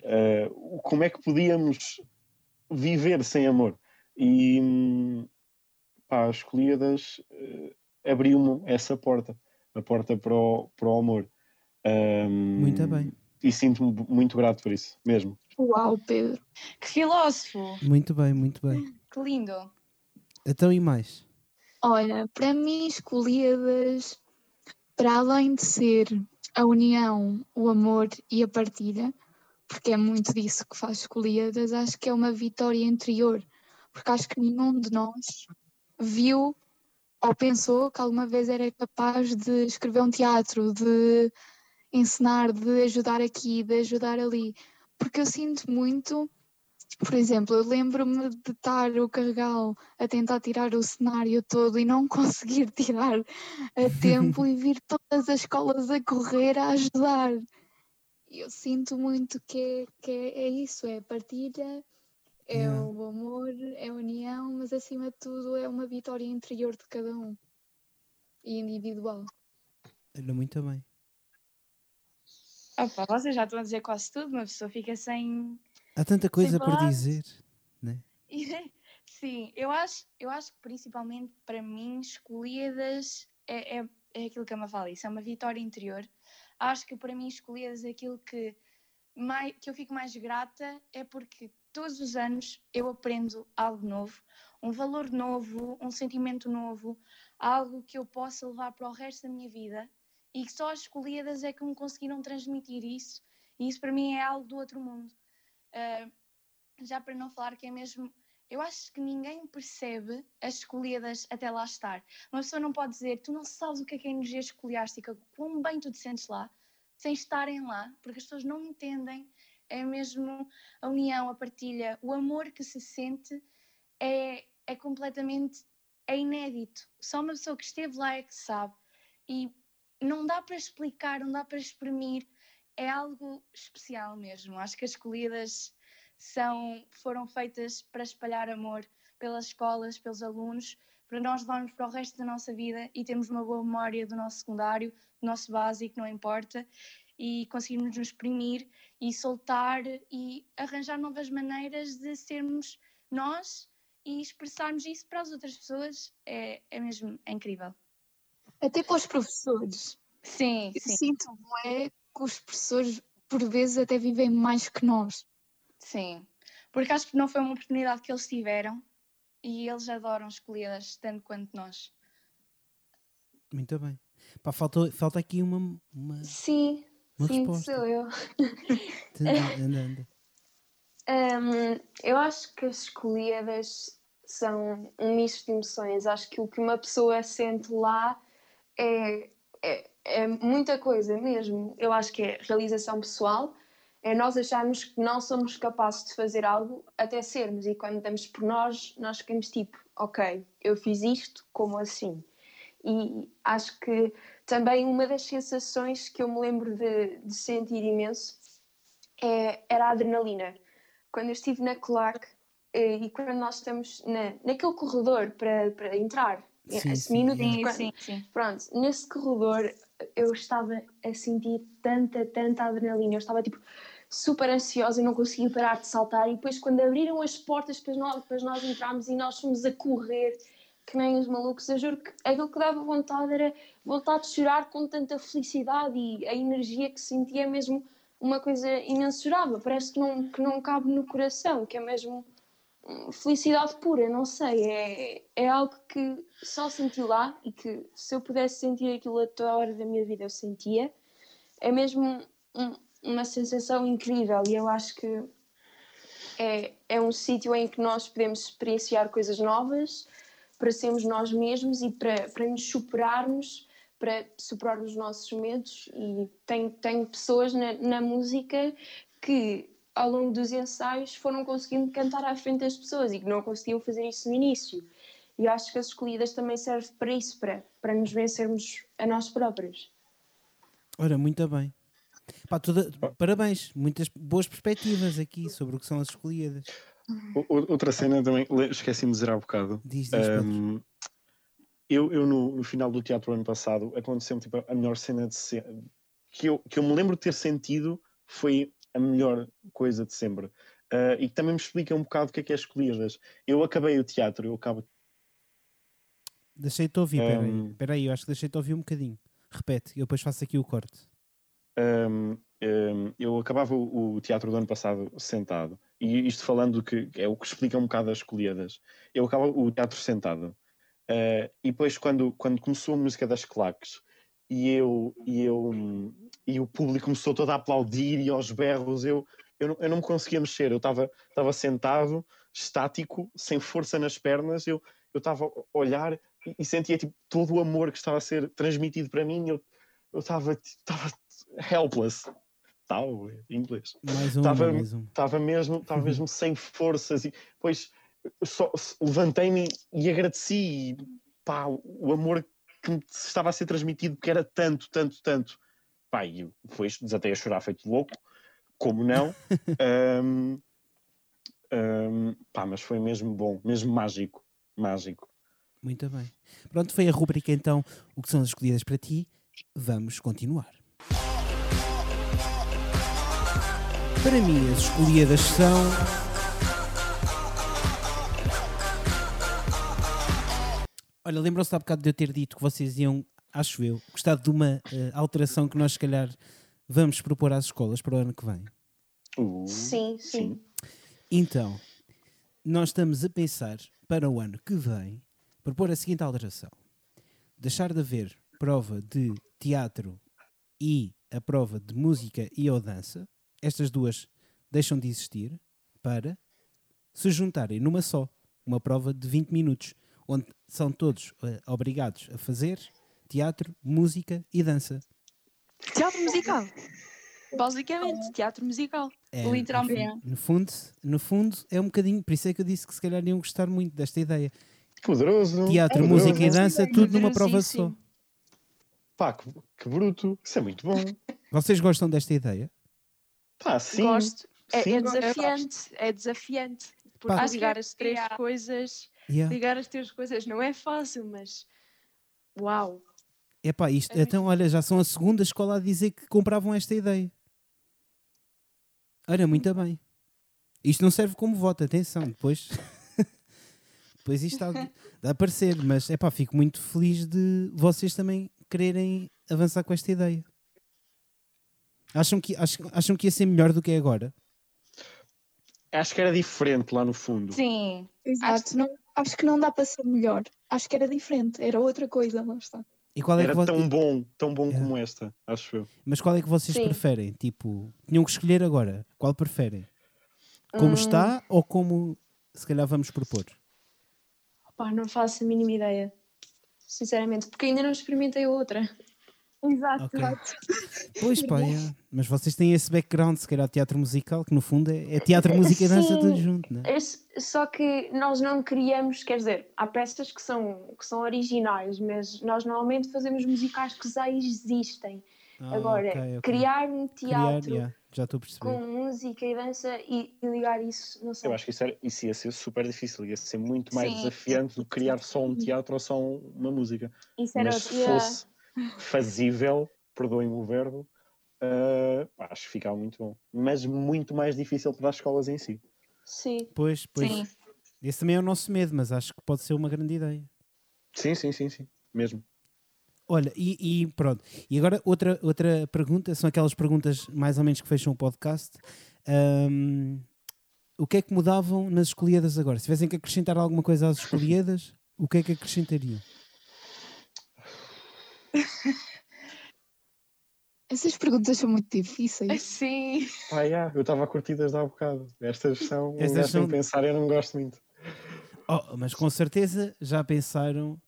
Uh, como é que podíamos viver sem amor? E pá, as colhidas uh, abriu-me essa porta, a porta para o, para o amor. Um, Muito bem. E sinto-me muito grato por isso, mesmo. Uau, Pedro. Que filósofo! Muito bem, muito bem. Que lindo! Então e mais? Olha, para mim, escolhidas, para além de ser a união, o amor e a partilha, porque é muito disso que faz escolhidas, acho que é uma vitória interior, porque acho que nenhum de nós viu ou pensou que alguma vez era capaz de escrever um teatro, de ensinar, de ajudar aqui, de ajudar ali, porque eu sinto muito por exemplo, eu lembro-me de estar o Carregal a tentar tirar o cenário todo e não conseguir tirar a tempo e vir todas as escolas a correr a ajudar. Eu sinto muito que é, que é, é isso, é partilha, é Yeah. o amor, é a união, mas acima de tudo é uma vitória interior de cada um e individual. Olha, muito bem. Opa, vocês já estão a dizer quase tudo, uma pessoa fica sem. Há tanta coisa por dizer. Né? Sim, eu acho, eu acho que principalmente para mim, escolhidas é, é, é aquilo que a Mafalda disse, é uma vitória interior. Acho que para mim, escolhidas, aquilo que, mais, que eu fico mais grata é porque todos os anos eu aprendo algo novo, um valor novo, um sentimento novo, algo que eu possa levar para o resto da minha vida e que só as escolhidas é que me conseguiram transmitir isso, e isso para mim é algo do outro mundo. Ah, já para não falar que é mesmo eu acho que ninguém percebe as escolhidas até lá estar. Uma pessoa não pode dizer, tu não sabes o que é, que é energia escoliástica, quão bem tu te sentes lá, sem estarem lá, porque as pessoas não entendem. É mesmo a união, a partilha, o amor que se sente é, é completamente é inédito. Só uma pessoa que esteve lá é que sabe. E não dá para explicar, não dá para exprimir. É algo especial mesmo. Acho que as escolhidas são, foram feitas para espalhar amor pelas escolas, pelos alunos, para nós levarmos para o resto da nossa vida e termos uma boa memória do nosso secundário, do nosso básico, não importa, e conseguirmos nos exprimir e soltar e arranjar novas maneiras de sermos nós e expressarmos isso para as outras pessoas é, é mesmo é incrível. Até para os professores. Sim, Eu sim, sinto é que os professores, por vezes, até vivem mais que nós. sim. Porque acho que não foi uma oportunidade que eles tiveram e eles adoram escolhidas tanto quanto nós. Muito bem. Pá, faltou, falta aqui uma, uma, Sim, uma sim, resposta. sou eu. Anda, anda, anda. Hum, eu acho que as escolhidas são um misto de emoções. Acho que o que uma pessoa sente lá é, é, é muita coisa mesmo. Eu acho que é realização pessoal, é nós acharmos que não somos capazes de fazer algo até sermos. E quando damos por nós, nós ficamos tipo, ok, eu fiz isto, como assim? E acho que também uma das sensações que eu me lembro de, de sentir imenso é, era a adrenalina. Quando eu estive na CLAC eh, e quando nós estamos na, naquele corredor para, para entrar, Sim, esse sim, minuto é. Sim, quando- sim, sim. Pronto, nesse corredor eu estava a sentir tanta, tanta adrenalina. Eu estava tipo super ansiosa e não conseguia parar de saltar. E depois, quando abriram as portas para nós, para nós entrarmos e nós fomos a correr, que nem os malucos, eu juro que aquilo que dava vontade era vontade de chorar com tanta felicidade e a energia que sentia é mesmo uma coisa imensurável. Parece que não, que não cabe no coração, que é mesmo felicidade pura, não sei, é, é algo que só senti lá e que se eu pudesse sentir aquilo a toda hora da minha vida eu sentia. É mesmo um- uma sensação incrível e eu acho que é, é um sítio em que nós podemos experienciar coisas novas para sermos nós mesmos e para, para nos superarmos, para superarmos os nossos medos. E tenho, tenho pessoas na, na música que ao longo dos ensaios foram conseguindo cantar à frente das pessoas e que não conseguiam fazer isso no início. E eu acho que as escolhidas também servem para isso, para, para nos vencermos a nós próprios. Ora, muito bem. Pá, toda- parabéns, muitas boas perspectivas aqui sobre o que são as escolhidas. Outra cena também, esqueci-me de dizer há bocado. Diz, diz. Um, eu, eu no, no final do teatro ano passado aconteceu-me tipo, a melhor cena de que, eu, que eu me lembro de ter sentido foi a melhor coisa de sempre. Uh, e que também me explica um bocado o que é que é escolhidas. Eu acabei o teatro, eu acabo Deixei-te ouvir, peraí. Um, Peraí, eu acho que deixei-te ouvir um bocadinho. Repete, eu depois faço aqui o corte. Um, um, eu acabava o, o teatro do ano passado sentado, e isto falando que é o que explica um bocado as escolhidas. Eu acabava o teatro sentado, Uh, e depois, quando, quando começou a música das claques, e eu, e eu e o público começou todo a aplaudir e aos berros, eu, eu, não, eu não me conseguia mexer, eu estava sentado, estático, sem força nas pernas, eu estava a olhar e, e sentia tipo, todo o amor que estava a ser transmitido para mim, eu estava helpless. Tal, em inglês. Mais Estava um. estava mesmo, estava mesmo sem forças e depois só levantei-me e agradeci e, pá, o amor que estava a ser transmitido porque era tanto, tanto, tanto. Pá, e depois desatei a chorar feito louco, como não. um, um, pá, mas foi mesmo bom, mesmo mágico, mágico. Muito bem. Pronto, foi a rubrica então, o que são as escolhidas para ti. Vamos continuar. Para mim, as escolhidas são. Olha, lembram-se há bocado de eu ter dito que vocês iam, acho eu, gostar de uma eh, alteração que nós, se calhar, vamos propor às escolas para o ano que vem. Uh, Sim, sim. Então, nós estamos a pensar para o ano que vem propor a seguinte alteração: deixar de haver prova de teatro e a prova de música e ou dança. Estas duas deixam de existir para se juntarem numa só, uma prova de 20 minutos, onde são todos eh, obrigados a fazer teatro, música e dança. Teatro musical. Basicamente, teatro musical. É, Literalmente. No fundo, no fundo, é um bocadinho, por isso é que eu disse que se calhar iam gostar muito desta ideia. poderoso. Teatro, poderoso. música e dança, tudo numa prova só. Pá, que, que bruto. Isso é muito bom. Vocês gostam desta ideia? Pá, sim. Gosto. É, sim. é desafiante. É desafiante. Porque ligar as três Yeah. coisas. Yeah. Ligar as três coisas não é fácil, mas. Uau! Epá, isto, É muito então, olha, já são a segunda escola a dizer que compravam esta ideia. Olha, muito bem. Isto não serve como voto, atenção, depois. depois isto está a aparecer, mas epá, fico muito feliz de vocês também quererem avançar com esta ideia. Acham que, acham, acham que ia ser melhor do que é agora? Acho que era diferente lá no fundo. Sim. Exato, não, acho que não dá para ser melhor. Acho que era diferente, era outra coisa, lá está. E qual é que Era vo- tão bom, tão bom Yeah. como esta, acho eu. Mas qual é que vocês Sim. preferem? Tipo, tinham que escolher agora. Qual preferem? Como Hum. está ou como se calhar vamos propor? Pá, não faço a mínima ideia. Sinceramente, porque ainda não experimentei outra. Exato, Ok. exato. Pois pá, é. mas vocês têm esse background, se calhar teatro musical, que no fundo é, é teatro, música e dança tudo junto, né? Só que nós não criamos, quer dizer, há peças que são, que são originais, mas nós normalmente fazemos musicais que já existem. Ah, Agora, ok, ok. criar um Criar, teatro yeah, já estou a perceber. com música e dança e, e ligar isso, não sei. Eu acho que isso, era, isso ia ser super difícil, ia ser muito mais Sim. desafiante do que criar só um teatro ou só um- uma música. Isso era Mas se yeah. Fazível, perdoem-me o verbo, ah, acho que ficava muito bom. Mas muito mais difícil para as escolas em si. Sim. Pois, pois. Sim. Esse também é o nosso medo, mas acho que pode ser uma grande ideia. Sim, sim, sim, sim. Mesmo. Olha, e, e pronto. E agora outra, outra pergunta, são aquelas perguntas mais ou menos que fecham o podcast. Ahm, o que é que mudavam nas escolhidas agora? Se tivessem que acrescentar alguma coisa às escolhidas, o que é que acrescentariam? Essas perguntas são muito difíceis. Sim. Pá, yeah, eu estava a curtir desde há bocado. Estas são, Estas são- pensar, eu não gosto muito. Oh, mas com certeza já pensaram.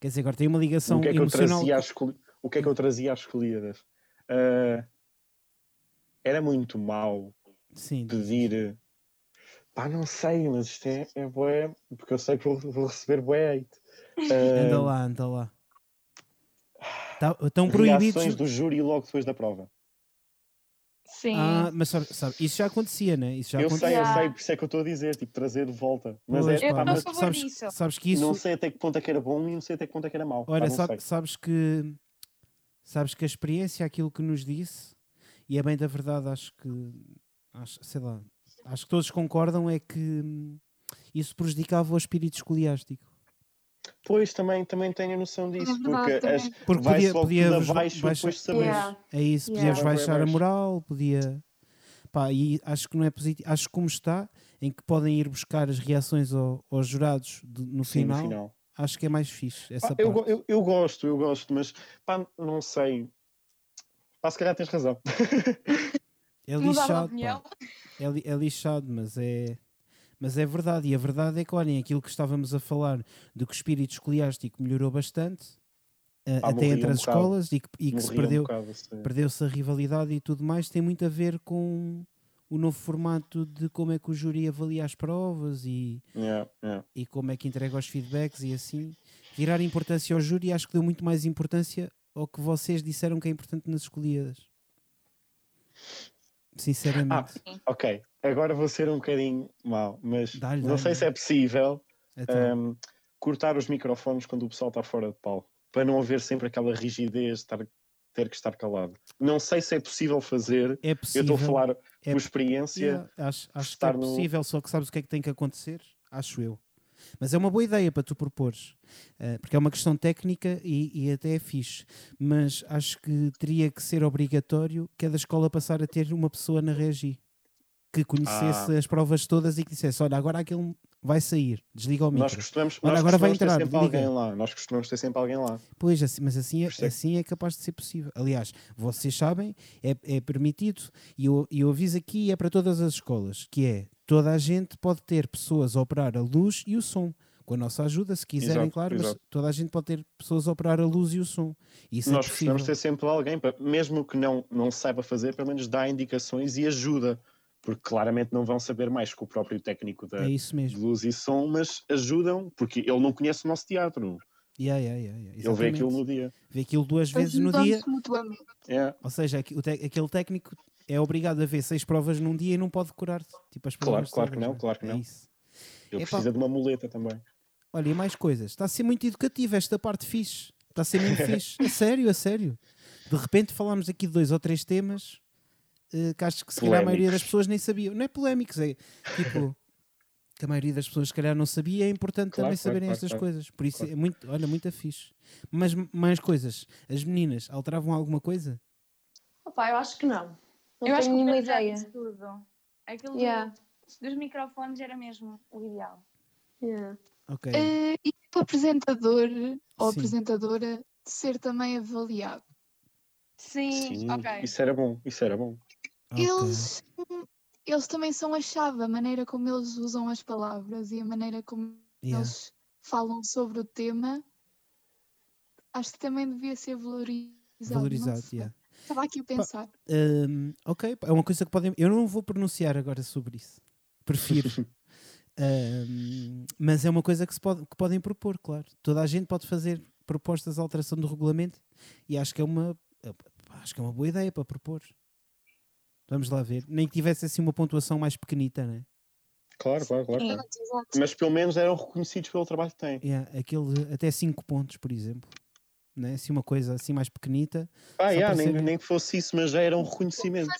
Quer dizer, agora tem uma ligação o que é que eu emocional. trazia às escol- o que é que eu trazia às escolhidas? Ah, era muito mau Sim, pedir. Pá, não sei, mas isto é, é bué, porque eu sei que vou, vou receber bué hate. anda Ah, lá, anda lá. Tá- estão reações proibidos. do júri logo depois da prova. Sim. Ah, mas sabe, sabe, isso já acontecia, né? Isso já eu acontecia. sei, eu sei, por isso é que eu estou a dizer, tipo, trazer de volta. Mas Pois, é, pá, mas sabes, sabes que isso. não sei até que ponto é que era bom e não sei até que ponto é que era mau. Olha, sabe- sabes que sabes que a experiência, aquilo que nos disse, e é bem da verdade, acho que acho, sei lá, acho que todos concordam é que hum, isso prejudicava o espírito escoliástico. Pois, também, também tenho a noção disso, É verdade, porque, Porque vai podia, podia de saber. Yeah. É isso, Yeah. podias Vai baixar a moral, podia. Pá, e acho que não é positivo. Acho que como está, em que podem ir buscar as reações ao- aos jurados de- no, Sim, final, no final. acho que é mais fixe. Essa Pá, eu, parte. eu, eu gosto, eu gosto, mas pá, não sei. Pá, se calhar tens razão. É lixado. É, é lixado, mas é. Mas é verdade, e a verdade é que, olhem, aquilo que estávamos a falar de que o espírito escoliástico melhorou bastante, eh, Pá, até entre um as bocado. escolas, e que, e que se Morria um perdeu, bocado, perdeu-se a rivalidade e tudo mais, tem muito a ver com o novo formato de como é que o júri avalia as provas e, Yeah, yeah. e como é que entrega os feedbacks e assim. Virar importância ao júri acho que deu muito mais importância ao que vocês disseram que é importante nas escolhidas. Sinceramente. Ok, agora vou ser um bocadinho mau, mas Dá-lhe, não sei se é possível Então, hum, cortar os microfones quando o pessoal está fora de palco, para não haver sempre aquela rigidez de estar, ter que estar calado. Não sei se é possível fazer, é eu possível. estou a falar é- por experiência. Yeah, acho acho que é estar no- possível, só que sabes o que é que tem que acontecer? Acho eu. Mas é uma boa ideia para tu propores, eh, porque é uma questão técnica e, e até é fixe. Mas acho que teria que ser obrigatório cada escola passar a ter uma pessoa na regi que conhecesse Ah. as provas todas e que dissesse: Olha, agora aquele vai sair, desliga o micro. Nós costumamos, Olha, nós agora vai costumamos ter entrar, sempre liga. alguém lá. Nós costumamos ter sempre alguém lá. Pois, assim, mas assim é, é assim é capaz de ser possível. Aliás, vocês sabem, é, é permitido, e eu, eu aviso aqui, é para todas as escolas, que é, toda a gente pode ter pessoas a operar a luz e o som. Com a nossa ajuda, se quiserem, Exato, claro, mas exato. toda a gente pode ter pessoas a operar a luz e o som. Isso Nós é costumamos ter sempre alguém, para, mesmo que não, não saiba fazer, pelo menos dá indicações e ajuda. Porque claramente não vão saber mais que o próprio técnico da, É isso de mesmo. luz e som, mas ajudam, porque ele não conhece o nosso teatro. Yeah, yeah, yeah, yeah. Ele vê aquilo no dia. Vê aquilo duas vezes no dia. mutuamente. É, Ou seja, aquele técnico é obrigado a ver seis provas num dia e não pode decorar tipo, as Claro, provas claro que não, né? claro que É não. isso. ele Epá. precisa de uma muleta também. Olha, e mais coisas. Está a ser muito educativo esta parte fixe. Está a ser muito fixe. A sério, a sério. De repente falámos aqui de dois ou três temas eh, que acho que se calhar a maioria das pessoas nem sabiam. Não é polémicos, é tipo que a maioria das pessoas se calhar não sabia. É importante Claro, também claro, saberem claro, estas claro. coisas. Por isso Claro. é muito, olha, muito fixe. Mas mais coisas. As meninas alteravam alguma coisa? Opa, eu acho que não. Não eu acho que nenhuma ideia. tudo. Aquilo Yeah. dos microfones era mesmo o ideal. Yeah. Ok. Eh, e o apresentador ou Sim. apresentadora de ser também avaliado. Sim, Sim, ok. isso era bom, isso era bom. Eles, eles também são a chave, a maneira como eles usam as palavras e a maneira como Yeah. eles falam sobre o tema. Acho que também devia ser valorizado. Valorizado, yeah. Estava aqui a pensar. Hum, ok, é uma coisa que podem. Eu não vou pronunciar agora sobre isso. Prefiro. Hum, mas é uma coisa que, se pode, que podem propor, claro. Toda a gente pode fazer propostas de alteração do regulamento e acho que é uma acho que é uma boa ideia para propor. Vamos lá ver. Nem que tivesse assim uma pontuação mais pequenita, né? Claro, claro, claro. Exato. Mas pelo menos eram reconhecidos pelo trabalho que têm. Yeah, aquele até 5 pontos, por exemplo. Né? Assim uma coisa assim mais pequenita. Ah, yeah, nem, nem que fosse isso, mas já era um reconhecimento.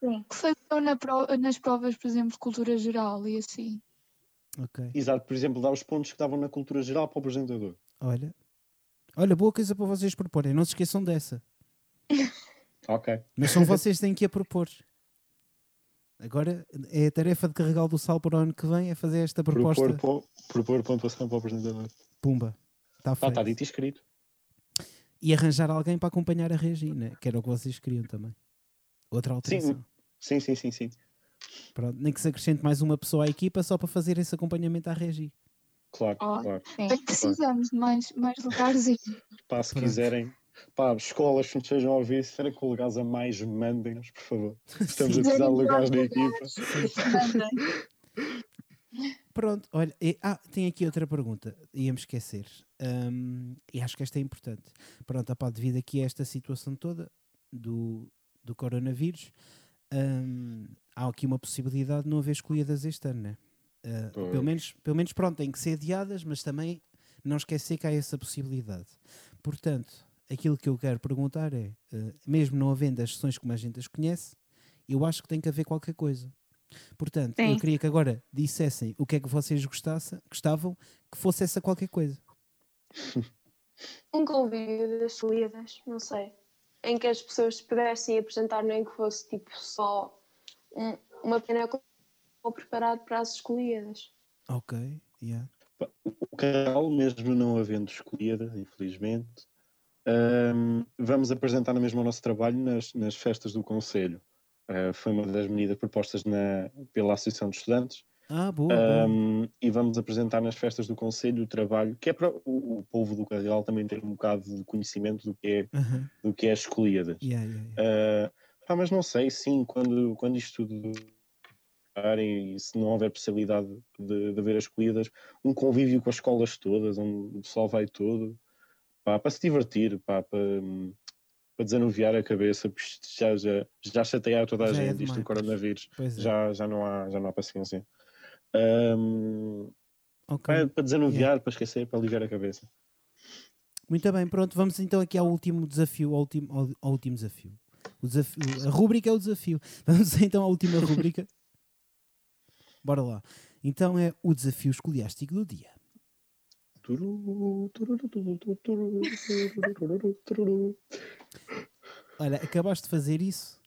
Que faziam na pro- nas provas, por exemplo, de cultura geral e assim. Ok. Exato, por exemplo, dar os pontos que estavam na cultura geral para o apresentador. Olha. Olha, boa coisa para vocês proporem. Não se esqueçam dessa. Ok. Mas são vocês que têm que a propor. Agora é a tarefa de carregar do sal para o ano que vem é fazer esta proposta. Propor, po- propor pontuação para o apresentador. Pumba. Está Ah, feito. está dito e escrito. E arranjar alguém para acompanhar a Regi, né? que era o que vocês queriam também. Outra alteração. Sim, sim, sim, sim. Pronto, nem que se acrescente mais uma pessoa à equipa só para fazer esse acompanhamento à Regi. Claro, Oh. claro. Sim. Bem, precisamos de mais, mais lugares e Pá, se Pronto. quiserem, pá, escolas que nos estejam a ouvir, se tiverem com lugares a mais, mandem-nos, por favor. Estamos a precisar de lugares na equipa. Pronto, olha, e- ah, tem aqui outra pergunta, íamos esquecer, Hum, e acho que esta é importante. Pronto, opá, devido aqui a esta situação toda do, do coronavírus, hum, há aqui uma possibilidade de não haver escolhidas este ano, né? Pois. pelo, menos, pelo menos, pronto, tem que ser adiadas, mas também não esquecer que há essa possibilidade. Portanto, aquilo que eu quero perguntar é, ah, mesmo não havendo as sessões como a gente as conhece, eu acho que tem que haver qualquer coisa. Portanto, eu Sim. queria que agora dissessem o que é que vocês gostasse, gostavam que fosse essa qualquer coisa. Um convívio das escolhidas, não sei. Em que as pessoas se pudessem apresentar, nem que fosse tipo só um- uma ou preparado para as escolhidas. Ok, yeah. O canal, mesmo não havendo escolhida, infelizmente, ahm, vamos apresentar na mesma o nosso trabalho nas, nas festas do Conselho. Ah, foi uma das medidas propostas na, pela Associação de Estudantes Ah, boa. boa. ahm, e vamos apresentar nas festas do Conselho o trabalho, que é para o, o povo do Carregal também ter um bocado de conhecimento do que é, Aham. do que é as escolhidas. Yeah, yeah, yeah. Ah, pá, mas não sei, sim, quando, quando isto tudo e se não houver possibilidade de, de haver as escolhidas, um convívio com as escolas todas, onde o pessoal vai todo, pá, para se divertir, pá, para, para desanuviar a cabeça, já, já, já chateia toda a Já é gente, isto do coronavírus, é. já, já, não há, já não há paciência. Ahm, Ok. pá, para desanuviar, para esquecer, para aliviar a cabeça. Muito bem, pronto, vamos então aqui ao último desafio, ao último, ao, ao último desafio. O desafio. A rúbrica é o desafio. Vamos então à última rúbrica. Bora lá. Então é o desafio escoliástico do dia. Olha, acabaste de fazer isso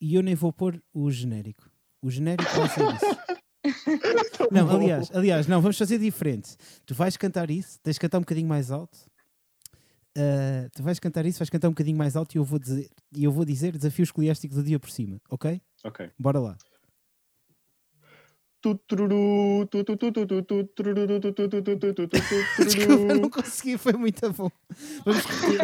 e eu nem vou pôr o genérico. O genérico vai ser isso. Não, aliás, aliás, não, vamos fazer diferente. Tu vais cantar isso, tens de cantar um bocadinho mais alto. Ah, tu vais cantar isso, vais cantar um bocadinho mais alto e eu vou dizer, e eu vou dizer desafio escoliástico do dia por cima, ok? Ok. Bora lá. Desculpa, não consegui, foi muito bom. Vamos repetir.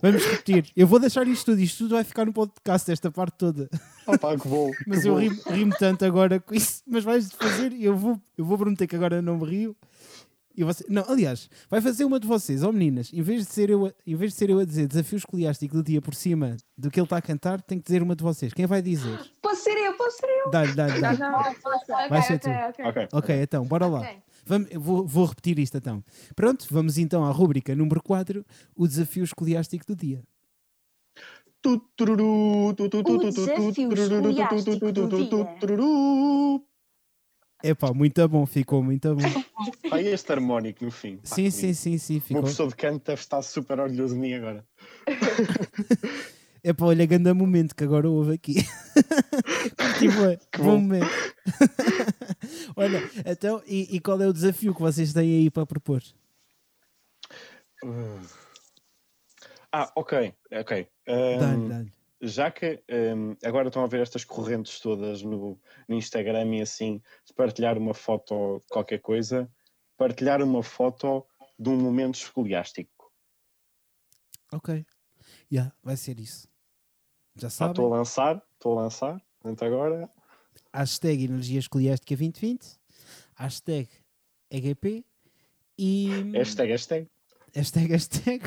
Vamos repetir. Eu vou deixar isto tudo, isto tudo vai ficar no podcast, esta parte toda. Opa, que bom. Mas eu rimo tanto agora com isso. Mas vais fazer eu vou, eu vou prometer que agora não me rio. E você, não, aliás, vai fazer uma de vocês, ó meninas, em vez, de ser eu a, em vez de ser eu a dizer desafio escoliástico do dia por cima do que ele está a cantar, tem que dizer uma de vocês. Quem vai dizer? Posso ser eu, posso ser eu. Dá-lhe, dá-lhe, dá-lhe. Vai ser tu. Ok. Ok, então, bora lá. Vamos, vou, vou repetir isto então. Pronto, vamos então à rúbrica número 4, o desafio escoliástico do dia. O desafio escoliástico do dia. Epá, muito bom, ficou muito bom. E este harmónico no fim. Pá, Sim, sim, sim, sim, O ficou. professor de canto deve estar super orgulhoso de mim agora. Epá, olha, grande momento que agora houve aqui. Que bom bom. momento. olha, então, e, e qual é o desafio que vocês têm aí para propor? Ah, ok, ok. Dá-lhe, Ahm, dá-lhe. Já que ahm, agora estão a ver estas correntes todas no, no Instagram e assim, de partilhar uma foto de qualquer coisa, partilhar uma foto de um momento escoliástico. Ok. Já, vai ser isso. Já Ah, sabem. Estou a lançar, estou a lançar. Portanto, agora. hashtag Energia Escoliástica 2020, hashtag EGP e Hashtag, hashtag. hashtag, hashtag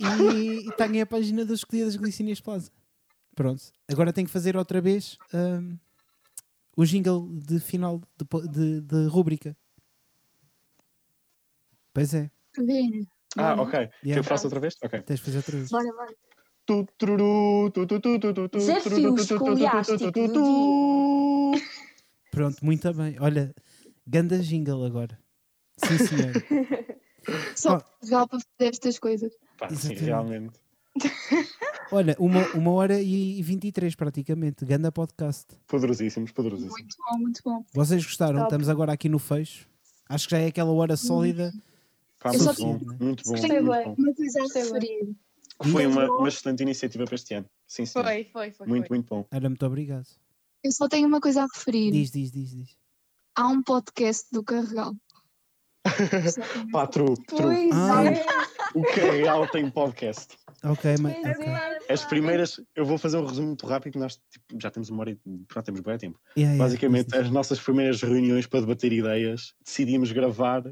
e, e tenho a página das escolhidas Glicínias Plaza. Pronto, agora tenho que fazer outra vez hum, o jingle de final de, de, de rúbrica. Pois é, Ver. Ah, ok. Que Yeah. eu faço outra vez? Ok. tens de fazer outra vez. Bora, bora. Pronto, muito bem. Olha, ganda jingle agora. Sim, senhor. Só Ah. Portugal para fazer estas coisas. Pá, sim, realmente. Olha, uma, uma hora e 23 praticamente. Ganda podcast. Poderosíssimos, poderosíssimos. Muito bom, muito bom. Vocês gostaram? Top. Estamos agora aqui no fecho. Acho que já é aquela hora sólida. Pá, só muito bom, muito bom. Muito bom. Uma coisa a Gostei bué. referir. Foi uma, uma excelente iniciativa para este ano. Sim, sim. Foi, foi, foi. Muito, foi. muito bom. Era muito obrigado. Eu só tenho uma coisa a referir. Diz, diz, diz, diz. Há um podcast do Carregal. Pá, true, true. Pois Ah. é. O Carregal tem podcast. Ok, mas. Pois ok. é. As primeiras, eu vou fazer um resumo muito rápido, nós tipo, já temos uma hora e pronto, temos bem tempo. Yeah, yeah, Basicamente, as nossas primeiras reuniões para debater ideias, decidimos gravar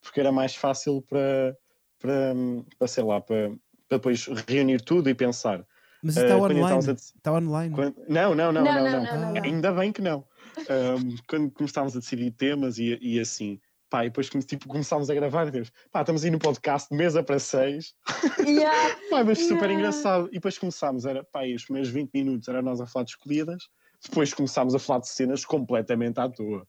porque era mais fácil para, para, para sei lá, para, para depois reunir tudo e pensar. Mas está quando online. a Está online. Quando- Não, não, não, Não, não, não, não. não. Ainda bem que não. Ahm, quando começámos a decidir temas e, e assim, pá, e depois tipo, começámos a gravar e temos, pá, estamos aí no podcast, mesa para seis, Yeah. pá, mas super Yeah. engraçado. E depois começámos, era, pá, e os primeiros 20 minutos era nós a falar de escolhidas, depois começámos a falar de cenas completamente à toa.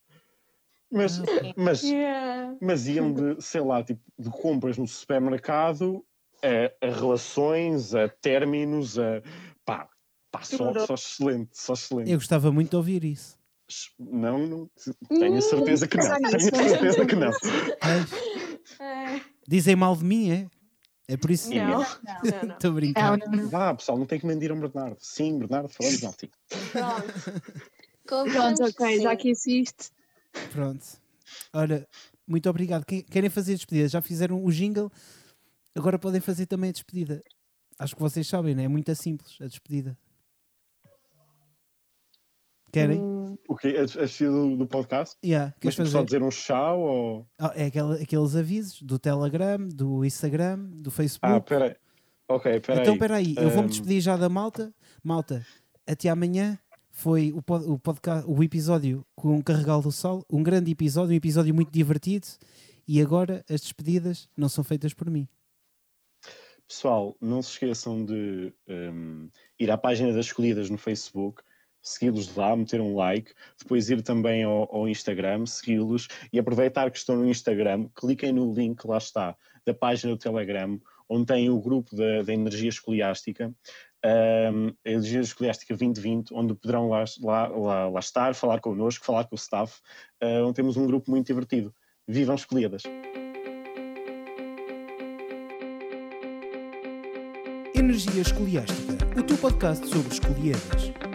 Mas, mas, Yeah. mas iam de, sei lá, tipo, de compras no supermercado a, a relações, a términos, a pá, pá só, só excelente, só excelente. Eu gostava muito de ouvir isso. Não, não, tenho a certeza que não. Hum, Tenho a certeza que não. É, dizem mal de mim, é? É por isso. Não, Não. não. Estou a brincar. Não, não, não. Vá, pessoal, não tem que mentir ao Bernardo. Sim, Bernardo, falamos mal. Sim. Pronto. Pronto, ok, Sim. já que existe. Pronto. Ora, muito obrigado. Que- Querem fazer despedida? Já fizeram o jingle? Agora podem fazer também a despedida. Acho que vocês sabem, não é? É muito simples a despedida. Querem? Hum, O quê? A, a despedida do, do podcast? Yeah, Mas tipo, fazer? só dizer um tchau ou. Ah, é aquela- aqueles avisos do Telegram, do Instagram, do Ah, Facebook. peraí. Ok, peraí. então, espera aí, eu vou-me Ahm, despedir já da malta. Malta, até amanhã. Foi o, pod, o, podcast, o episódio com o Carregal do Sol. Um grande episódio, um episódio muito divertido. E agora as despedidas não são feitas por mim. Pessoal, não se esqueçam de hum, ir à página das escolhidas no Facebook, segui-los lá, meter um like, depois ir também ao, ao Instagram, segui-los e aproveitar que estão no Instagram, cliquem no link, lá está, da página do Telegram, onde tem o grupo da, da Energia Escoliástica, hum, a Energia Escoliástica 2020, onde poderão lá, lá, lá, lá estar, falar connosco, falar com o staff, ah, onde temos um grupo muito divertido. Vivam escolhidas! Energia Escoliástica, o teu podcast sobre escolhidas.